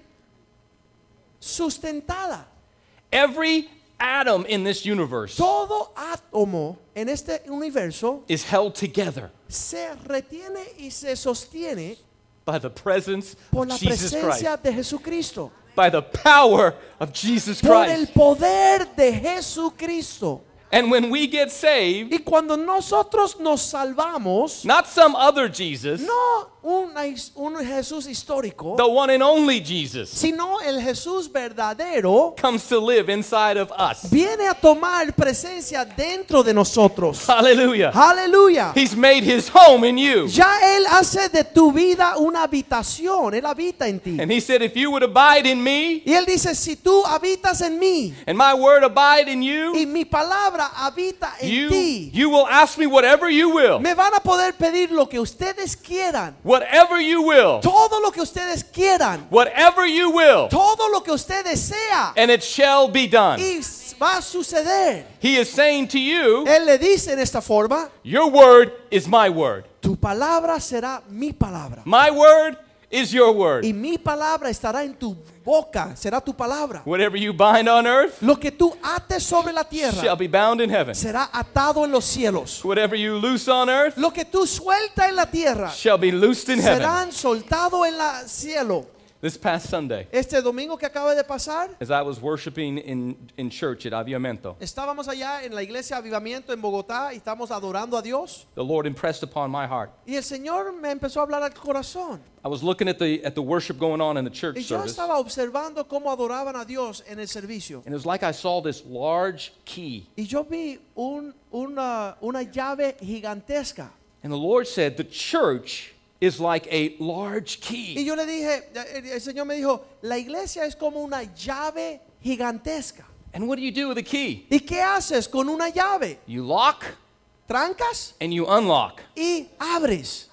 sustentadas. Every atom in this universe Todo átomo en este universo is held together se retiene y se sostiene by the presence por of Jesus presencia Christ, de Jesucristo, by the power of Jesus por el Christ. poder de Jesucristo. And when we get saved, Y cuando nosotros nos salvamos, not some other Jesus, no un, un Jesús histórico, the one and only Jesus, sino el Jesús verdadero comes to live inside of us. viene a tomar presencia dentro de nosotros. Hallelujah. Aleluya. He's made his home in you. Ya Él hace de tu vida una habitación, Él habita en ti. And he said, If you would abide in me, Y Él dice, si tú habitas en mí and my word abide in y you, mi palabra habita en you, ti, you will ask me whatever you will. me van a poder pedir lo que ustedes quieran. Whatever you will. Todo lo que ustedes quieran. Whatever you will. Todo lo que usted desea. And it shall be done. Y va a suceder. He is saying to you, Él le dice en esta forma, Your word is my word. tu palabra será mi palabra. My word is your word. Y mi palabra estará en tu boca, será tu palabra. Whatever you bind on earth Lo que tú ates sobre la shall tierra be bound in heaven. será atado en los cielos. Whatever you loose on earth Lo que tú sueltas en la tierra shall be loosed in heaven. serán soltados en el cielo. This past Sunday, Este domingo que acaba de pasar, as I was worshiping in, in church at Aviamento, estábamos allá en la iglesia Avivamiento en Bogotá y estamos adorando a Dios. the Lord impressed upon my heart. Y el Señor me empezó a hablar al corazón. I was looking at the, at the worship going on in the church Y yo service, estaba observando cómo adoraban a Dios en el servicio. and it was like I saw this large key. Y yo vi un- una, una llave gigantesca. And the Lord said, The church is like a large key. Y yo le dije, eh, el, el Señor me dijo, la iglesia es como una llave gigantesca. And what do you do with a key? ¿Y qué haces con una llave? You lock Trancas and you unlock. y abres.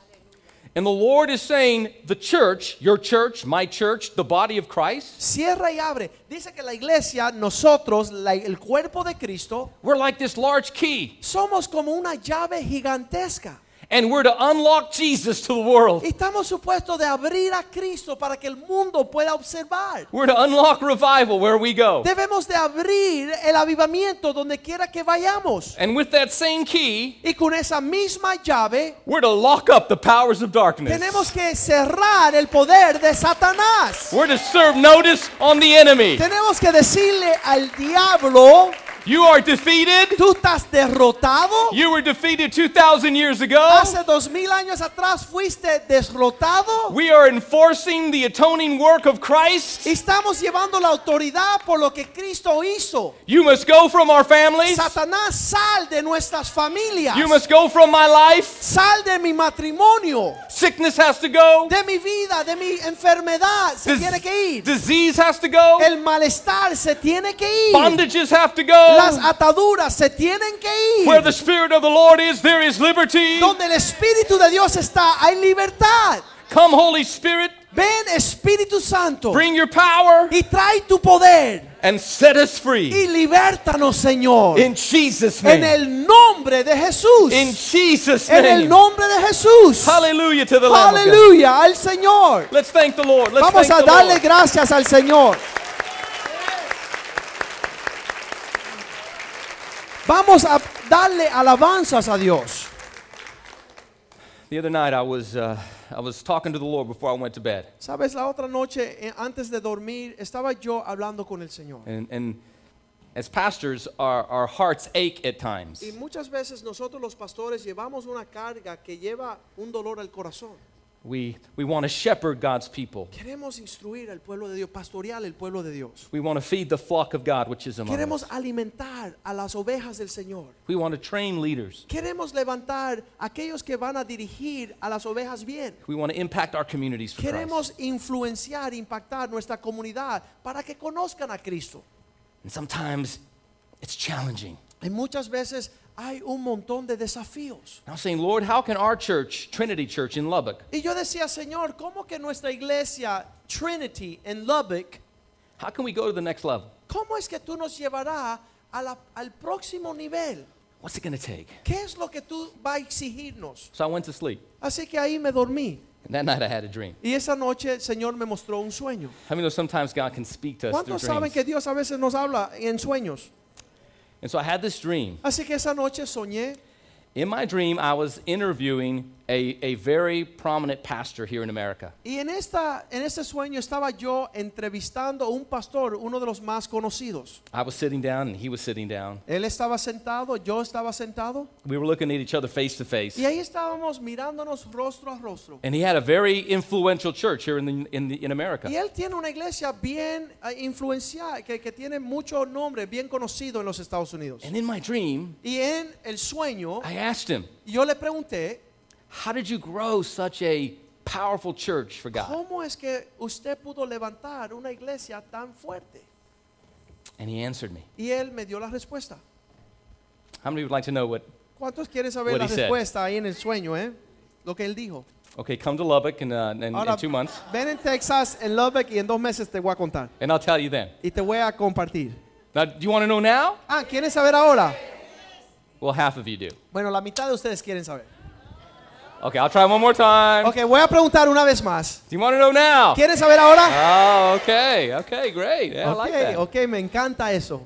And the Lord is saying, The church, your church, my church, the body of Christ, Cierra y abre. Dice que la iglesia, nosotros, la- el cuerpo de Cristo, we're like this large key. somos como una llave gigantesca. And we're to unlock Jesus to the world. Estamos supuestos de abrir a Cristo para que el mundo pueda observar. We're to unlock revival where we go. Debemos de abrir el avivamiento donde quiera que vayamos. And with that same key, Y con esa misma llave we're to lock up the powers of darkness. tenemos que cerrar el poder de Satanás. We're to serve notice on the enemy. Tenemos que decirle al diablo, You are defeated. tú estás derrotado. You were defeated 2,000 years ago. Hace dos mil años atrás fuiste derrotado. We are enforcing the atoning work of Christ. Estamos llevando la autoridad por lo que Cristo hizo. You must go from our families. Satanás, sal de nuestras familias. You must go from my life. Sal de mi matrimonio, Sickness has to go. de mi vida, de mi enfermedad. Se Dis- tiene que ir. disease has to go. El malestar se tiene que ir. Bondages have to go. Las ataduras se tienen que ir. Where the Spirit of the Lord is, there is liberty. Donde el Espíritu de Dios está, hay libertad. Come, Holy Spirit, Ven Espíritu Santo bring your power y trae tu poder and set us free. y libértanos, Señor. In Jesus' En name. el nombre de Jesús. In Jesus' En el name. nombre de Jesús. Hallelujah to the Lamb. Aleluya al Señor. Let's thank the Lord. Let's Vamos thank a the darle Lord. gracias al Señor. Vamos a darle alabanzas a Dios. The other night I was, uh, I was talking to the Lord before I went to bed. Sabes, la otra noche, eh, antes de dormir, estaba yo hablando con el Señor. And, and as pastors, our, our hearts ache at times. Y muchas veces nosotros los pastores llevamos una carga que lleva un dolor al corazón. We, we want to shepherd God's people. Queremos instruir al pueblo de Dios, pastorear el pueblo de Dios. We want to feed the flock of God, which is among Queremos us. alimentar a las ovejas del Señor. We want to train leaders. Queremos levantar a aquellos que van a dirigir a las ovejas bien. We want to impact our communities for Christ. Queremos influenciar, impactar nuestra comunidad para que conozcan a Cristo. And sometimes it's challenging. Y muchas veces hay un montón de desafíos. I was saying, Lord, how can our church, Trinity Church in Lubbock, Y yo decía, Señor, ¿cómo que nuestra iglesia Trinity en Lubbock, how can we go to the next level? cómo es que tú nos llevarás a la- al próximo nivel? What's it going to take? ¿Qué es lo que tú vas a exigirnos? So I went to sleep. Así que ahí me dormí. And that night I had a dream. Y esa noche el Señor me mostró un sueño. How many know sometimes God can speak to us through ¿Cuántos saben dreams? que Dios a veces nos habla en sueños? And so I had this dream. Así que esa noche soñé In my dream, I was interviewing a, a very prominent pastor here in America. y en, esta, en este sueño estaba yo entrevistando a un pastor, uno de los más conocidos. I was sitting down and he was sitting down. Él estaba sentado, yo estaba sentado We were looking at each other face to face. y ahí estábamos mirándonos rostro a rostro. And he had a very influential church here in, the, in, the, in America. Y él tiene una iglesia bien eh, influenciada, que, que tiene mucho nombre, bien conocido en los Estados Unidos. And in my dream, Y en el sueño, I asked him, yo le pregunté, How did you grow such a powerful church for God? ¿cómo es que usted pudo levantar una iglesia tan fuerte? And he answered me. Y él me dio la respuesta. How many would like to know what? ¿Cuántos quieren saber What la he said. ahí en el sueño, eh? Lo que él dijo. Okay, come to Lubbock in, uh, in, in two months, ven en Texas, en Lubbock, y en dos meses te voy a contar. and I'll tell you then. Y te voy a compartir. Now, do you want to know now? Ah, ¿quieren saber ahora? Well, half of you do. Bueno, la mitad de ustedes quieren saber. Okay, I'll try one more time. Ok, voy a preguntar una vez más. Do you want to know now? ¿Quieren saber ahora? Oh, okay, okay, great. Yeah, I like that. ok, me encanta eso.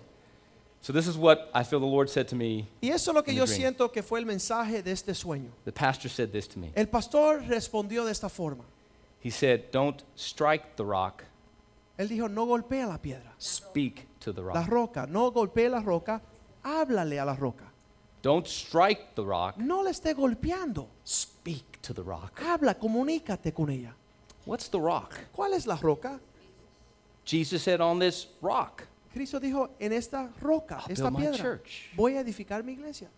So this is what I feel the Lord said to me. Y eso es lo que In yo dream. siento que fue el mensaje de este sueño. The pastor said this to me. El pastor respondió de esta forma. He said, "Don't strike the rock, Él dijo, no golpea la piedra, speak to the la rock. roca, no golpee la roca, háblale a la roca. Don't strike the rock, No le esté golpeando, speak to the rock." habla, comunícate con ella. What's the rock? ¿Cuál es la roca? Jesus said, "On this rock." Cristo dijo, en esta roca, I'll esta build my piedra, church. voy a edificar mi iglesia.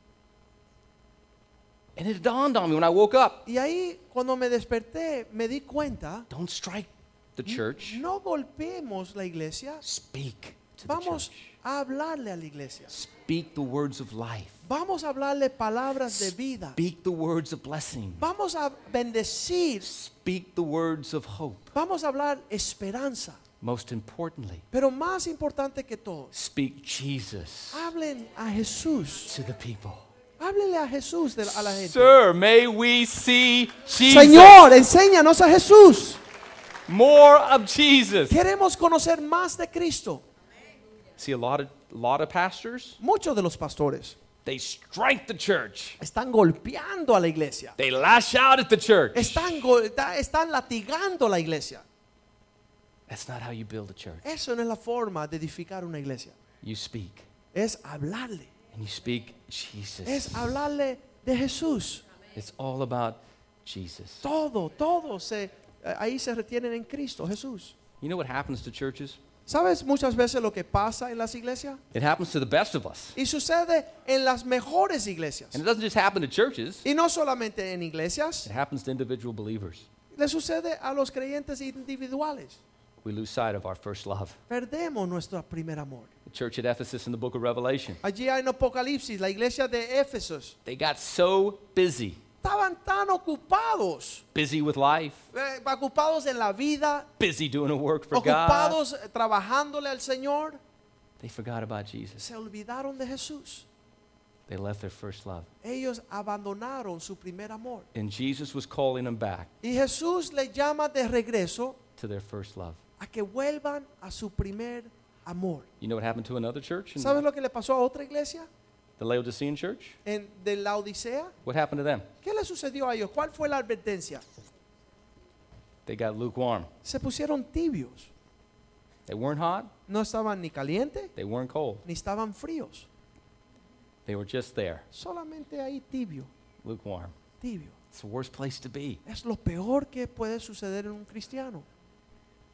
And it dawned on me when I woke up. Y ahí, cuando me desperté, me di cuenta, Don't strike the church. no golpeemos la iglesia, Speak to the vamos church. a hablarle a la iglesia. Speak the words of life. Vamos a hablarle palabras de vida. Speak the words of blessing. Vamos a bendecir. Speak the words of hope. Vamos a hablar esperanza. Most importantly, Pero más importante que todo, speak Jesus hablen a Jesús. to the people. Háblele a Jesús de a la gente. Sir, may we see Jesus. Señor, enséñanos a Jesús. More of Jesus. Queremos conocer más de Cristo. See, a lot of, lot of pastors, Muchos de los pastores they strike the church. están golpeando a la iglesia. They lash out at the church. Están, go- están latigando a la iglesia. That's not how you build a church. Eso no es la forma de edificar una iglesia. You speak, Es hablarle. and you speak Jesus. Es hablarle de Jesús. It's all about Jesus. Todo, todo se, eh, ahí se retienen en Cristo, Jesús. You know what happens to churches? ¿Sabes muchas veces lo que pasa en las iglesias? It happens to the best of us. Y sucede en las mejores iglesias. And it doesn't just happen to churches, Y no solamente en iglesias, it happens to individual believers. le sucede a los creyentes individuales. We lose sight of our first love. Perdemos nuestro primer amor. The church at Ephesus in the book of Revelation, Allí en Apocalipsis, la iglesia de Éfesos. they got so busy, Estaban tan ocupados, busy with life, eh, ocupados en la vida, busy doing a work for God, ocupados eh, trabajándole al Señor, they forgot about Jesus. se olvidaron de Jesús. They left their first love. Ellos abandonaron su primer amor. And Jesus was calling them back Y Jesús les llama de regreso to their first love. a que vuelvan a su primer amor. You know what happened to another church? ¿Sabes lo que le pasó a otra iglesia? The Laodicean church? En, de la Odisea. What happened to them? ¿Qué le sucedió a ellos? ¿Cuál fue la advertencia? They got lukewarm. Se pusieron tibios. They weren't hot, No estaban ni calientes they weren't cold. ni estaban fríos. They were just there, Solamente ahí tibio, lukewarm. tibio. It's the worst place to be. Es lo peor que puede suceder en un cristiano.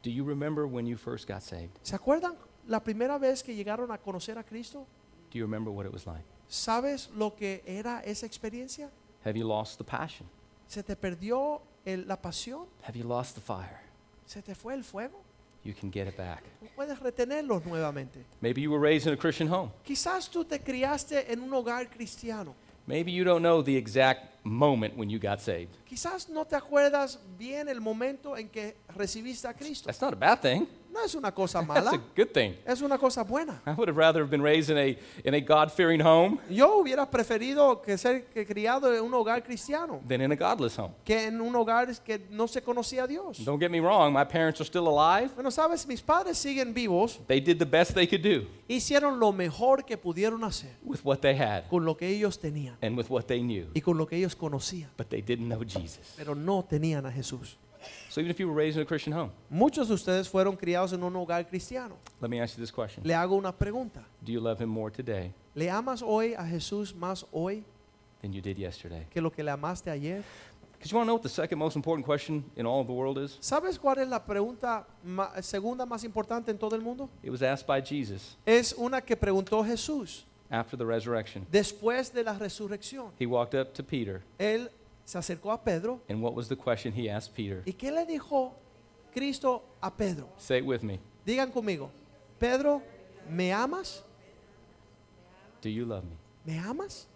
Do you remember when you first got saved? ¿Se acuerdan la primera vez que llegaron a conocer a Cristo? Do you remember what it was like? ¿Sabes lo que era esa experiencia? Have you lost the passion? ¿Se te perdió el- la pasión? Have you lost the fire? ¿Se te fue el fuego? You can get it back. No puedes retenerlos nuevamente. Maybe you were raised in a Christian home. Quizás tú te criaste en un hogar cristiano. Maybe you don't know the exact moment when you got saved. Quizás no te acuerdas bien el momento en que recibiste a Cristo. That's not a bad thing. No es una cosa [LAUGHS] That's a good thing. es una cosa buena. I would have rather have been raised in a in a God-fearing home Yo hubiera preferido que ser que criado en un hogar cristiano than in a godless home. que en un hogar que no se conocía a Dios. Don't get me wrong, my parents are still alive. Bueno, sabes, mis padres siguen vivos, They did the best they could do hicieron lo mejor que pudieron hacer with what they had con lo que ellos tenían and with what they knew, y con lo que ellos conocían, but they didn't know Jesus. pero no tenían a Jesús. So even if you were raised in a Christian home, Muchos de ustedes fueron criados en un hogar cristiano. let me ask you this question. Le hago una pregunta. Do you love him more today ¿Le amas hoy a Jesús más hoy than you did yesterday? que lo que le amaste ayer? Because you want to know what the second most important question in all of the world is? ¿Sabes cuál es la pregunta ma- segunda más importante en todo el mundo? It was asked by Jesus Es una que preguntó Jesús after the resurrection. después de la resurrección. He walked up to Peter, Él se acercó a Pedro and what was the question he asked Peter? y ¿qué le dijo Cristo a Pedro? Say it with me. Digan conmigo, Pedro, ¿me amas? Do you love me? ¿Me amas?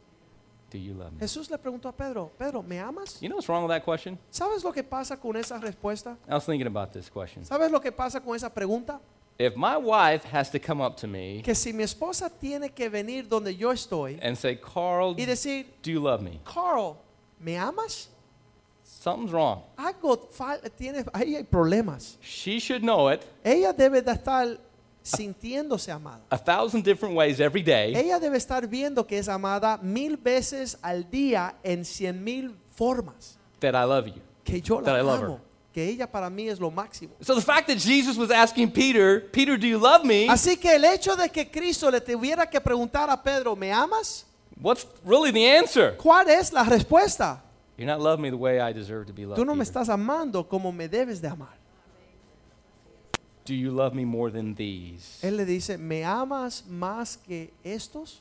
Do you love me? Jesús le preguntó a Pedro, Pedro, ¿me amas? You know what's wrong with that question? ¿Sabes lo que pasa con esa respuesta? I was thinking about this question. ¿Sabes lo que pasa con esa pregunta? If my wife has to come up to me Que si mi esposa tiene que venir donde yo estoy and say, Carl, y decir, do you love me? Carl, ¿me amas? Something's wrong. Algo fal- tiene, ahí hay problemas. She should know it Ella debe de estar sintiéndose amada. a thousand different ways every day Ella debe estar viendo que es amada mil veces al día en cien mil formas. that I love you. Que yo la That I love amo. Que ella para mí es lo máximo. So the fact that Jesus was asking Peter, Peter, do you love me? Así que el hecho de que Cristo le tuviera que preguntar a Pedro, ¿me amas? What's really the answer? ¿Cuál es la respuesta? You're not loving me the way I deserve to be loved. Tú no me Peter. estás amando como me debes de amar. Do you love me more than these? Él le dice, ¿me amas más que estos?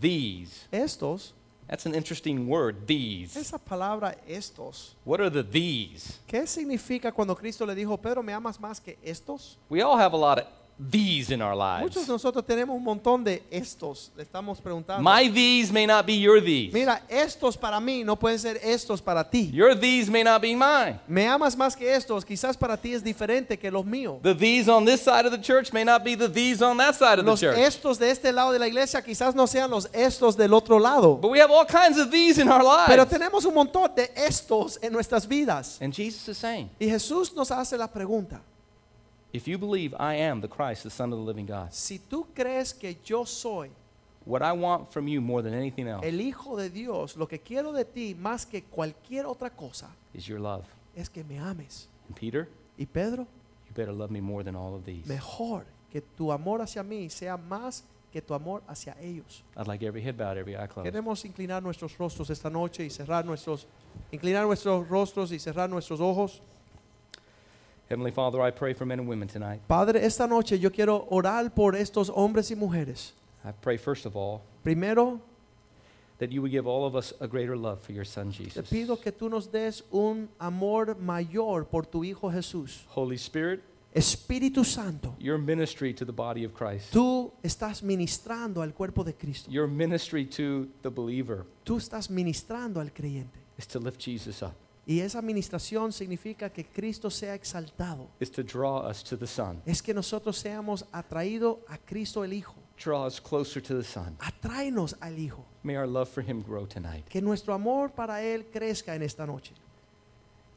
These. Estos, That's an interesting word, these. esa palabra estos, What are the these? ¿qué significa cuando Cristo le dijo, Pedro, ¿me amas más que estos? We all have a lot of these in our Muchos lives. de nosotros tenemos un montón de estos. Le estamos preguntando. My these may not be your these. Mira, estos para mí no pueden ser estos para ti. Your these may not be mine. Me amas más que estos, quizás para ti es diferente que los míos. The these on this side of the church may not be the these on that side of the Los church. estos de este lado de la iglesia quizás no sean los estos del otro lado. But we have all kinds of these in our Pero lives. tenemos un montón de estos en nuestras vidas. And Jesus is saying, Y Jesús nos hace la pregunta, if you believe I am the Christ, the Son of the living God, si tú crees que yo soy what I want from you more than anything else el Hijo de Dios, lo que quiero de ti más que cualquier otra cosa is your love. es que me ames. And Peter, Y Pedro, you better love me more than all of these. mejor que tu amor hacia mí sea más que tu amor hacia ellos. I'd like every head bowed, every eye closed. Queremos inclinar nuestros rostros esta noche y cerrar nuestros, inclinar nuestros rostros y cerrar nuestros ojos. Heavenly Father, I pray for men and women tonight. Padre, esta noche yo quiero orar por estos hombres y mujeres. I pray, first of all, Primero, that you would give all of us a greater love for your Son, Jesus. te Jesus. pido que tú nos des un amor mayor por tu Hijo Jesús. Holy Spirit, Espíritu Santo, your ministry to the body of Christ, tú estás ministrando al cuerpo de Cristo. your ministry to the believer Tú estás ministrando al creyente. is to lift Jesus up, Y esa administración significa que Cristo sea exaltado. is to draw us to the Son, Es que nosotros seamos atraídos a Cristo el Hijo. draw us closer to the Son. Atráenos al Hijo. May our love for him grow tonight. Que nuestro amor para Él crezca en esta noche.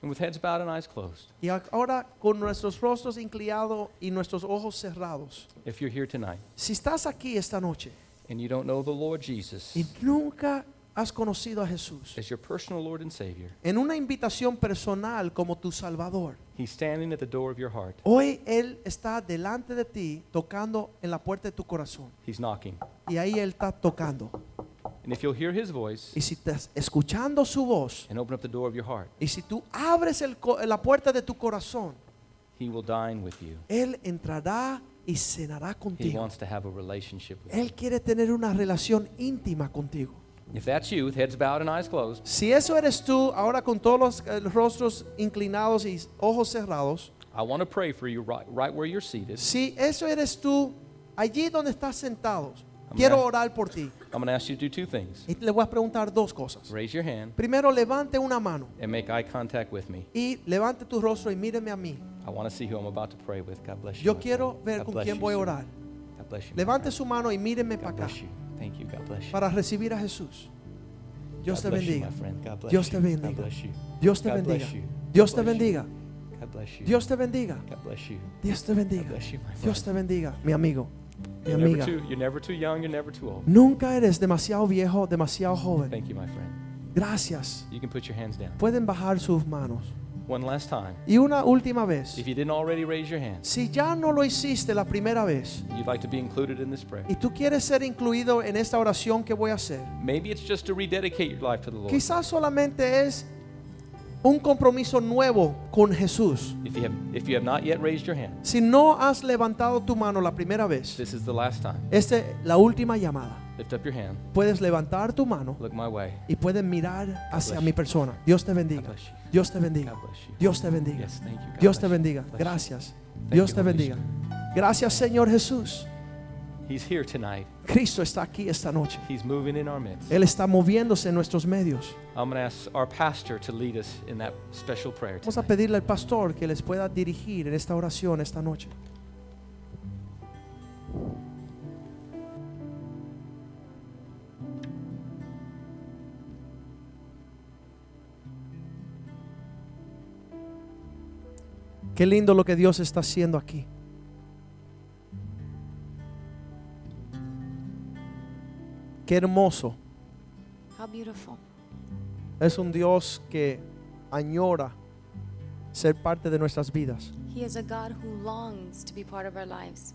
And with heads bowed and eyes closed, Y ahora con nuestros rostros inclinados y nuestros ojos cerrados. if you're here tonight Si estás aquí esta noche and you don't know the Lord Jesus y nunca has conocido a Jesús as your personal Lord and Savior, en una invitación personal como tu Salvador, He's standing at the door of your heart. hoy Él está delante de ti tocando en la puerta de tu corazón. He's knocking. Y ahí Él está tocando. And if you'll hear His voice Y si estás escuchando su voz and open up the door of your heart, y si tú abres el la puerta de tu corazón, He will dine with you. Él entrará y cenará He contigo. wants to have a relationship with you. Él quiere tener una relación íntima contigo. If that's you, with heads bowed and eyes closed, Si eso eres tú, ahora con todos los eh, rostros inclinados y ojos cerrados, I want to pray for you right, right where you're seated. si eso eres tú, allí donde estás sentados, quiero orar por ti. I'm going to ask you to do two things. Y le voy a preguntar dos cosas. Raise your hand Primero, levante una mano and make eye contact with me. y levante tu rostro y míreme a mí. I want to see who I'm about to pray with. God bless you. Yo my quiero friend. ver God con bless quién you, voy a sir. orar. God bless you. my Levante friend. su mano y míreme God para acá bless you. Thank you. God bless you. para recibir a Jesús. Dios te bendiga. Dios te bendiga. Dios te bendiga. Dios te bendiga. Dios te bendiga. Dios te bendiga. Dios te bendiga, mi amigo, mi You're never, amiga. too, you're never too young. You're never too old. Nunca eres demasiado viejo, demasiado joven. Thank you, my friend. Gracias. You can put your hands down. Pueden bajar sus manos. One last time. Y una última vez. If you didn't already raise your hand, Si ya no lo hiciste la primera vez you'd like to be included in this prayer. y tú quieres ser incluido en esta oración que voy a hacer, Maybe it's just to rededicate your life to the Lord. quizás solamente es un compromiso nuevo con Jesús. If you have, if you have not yet raised your hand, Si no has levantado tu mano la primera vez, this is the last time. esta es la última llamada. Lift up your hand. Puedes levantar tu mano Look my way. y puedes mirar hacia mi persona. Dios te God bendiga. bless you. Dios te bendiga. Dios te bendiga. Dios te bendiga. Gracias. Dios te bendiga. Gracias Señor Jesús. He's here tonight. Cristo está aquí esta noche. He's moving in our midst. Él está moviéndose en nuestros medios. I'm going to ask our pastor to lead us in that special prayer Vamos a tonight. pedirle al pastor que les pueda dirigir en esta oración esta noche. Qué lindo lo que Dios está haciendo aquí. Qué hermoso. How beautiful. Es un Dios que añora ser parte de nuestras vidas. He is a God who longs to be part of our lives.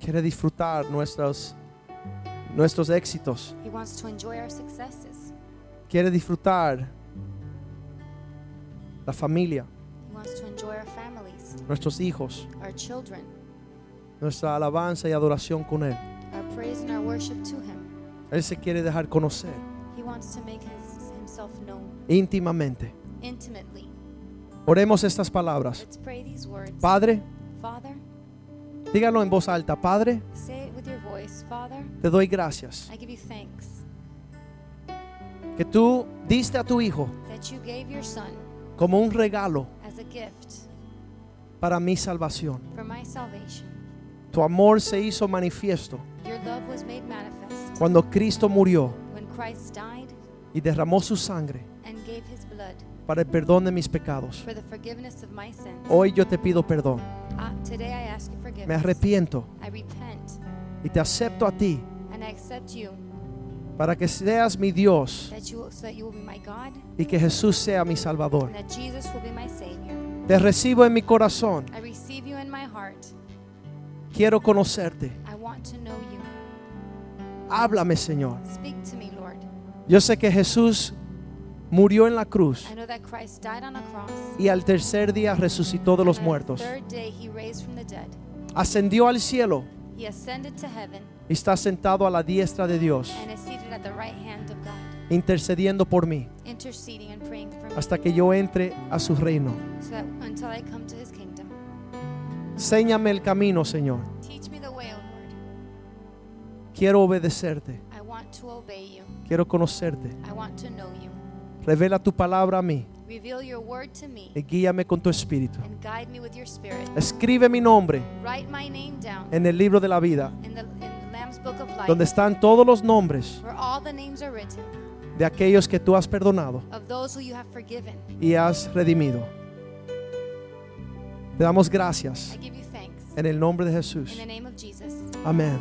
Quiere disfrutar nuestros, nuestros éxitos. He wants to enjoy our successes. Quiere disfrutar la familia, He wants to enjoy our families, nuestros hijos, our children, nuestra alabanza y adoración con Él. our praise and our worship to Him. Él se quiere dejar conocer He wants to make his, Himself known íntimamente. intimately. Oremos estas palabras. Let's pray these words. Padre, Father, Dígalo en voz alta, Padre, Say it with your voice. Father, te doy gracias I give you thanks que tú diste a tu Hijo that you gave your Son como un regalo as a gift para mi salvación. for my salvation. Tu amor se hizo manifiesto Your love was made manifest cuando Cristo murió y derramó su sangre para el perdón de mis pecados. for the forgiveness of my sins. Hoy yo te pido perdón. Today I ask you Me arrepiento I repent y te acepto a ti and I accept you para que seas mi Dios that you so that you will be my God y que Jesús sea mi Salvador. Te recibo en mi corazón. I receive you in my heart. Quiero conocerte. Háblame, Señor. Speak to me, Lord. Yo sé que Jesús murió en la cruz I know that Christ died on a cross. y al tercer día resucitó de los and muertos. the third day he raised from the dead. Ascendió al cielo He ascended to heaven y está sentado a la diestra de Dios, and is seated at the right hand of God, intercediendo por mí interceding and praying for me, hasta que yo entre a su reino. so that until I come to his kingdom. Séñame el camino, Señor. Quiero obedecerte. I want to obey you. Quiero conocerte. I want to know you. Revela tu palabra a mí Reveal your word to me y guíame con tu espíritu. and guide me with your spirit. Escribe mi nombre Write my name down en el libro de la vida, in the, in the Lamb's Book of Life, donde están todos los nombres where all the names are written de aquellos que tú has perdonado of those who you have forgiven. y has redimido. Te damos gracias I give you thanks. en el nombre de In Jesús. the name of Jesus. Amén.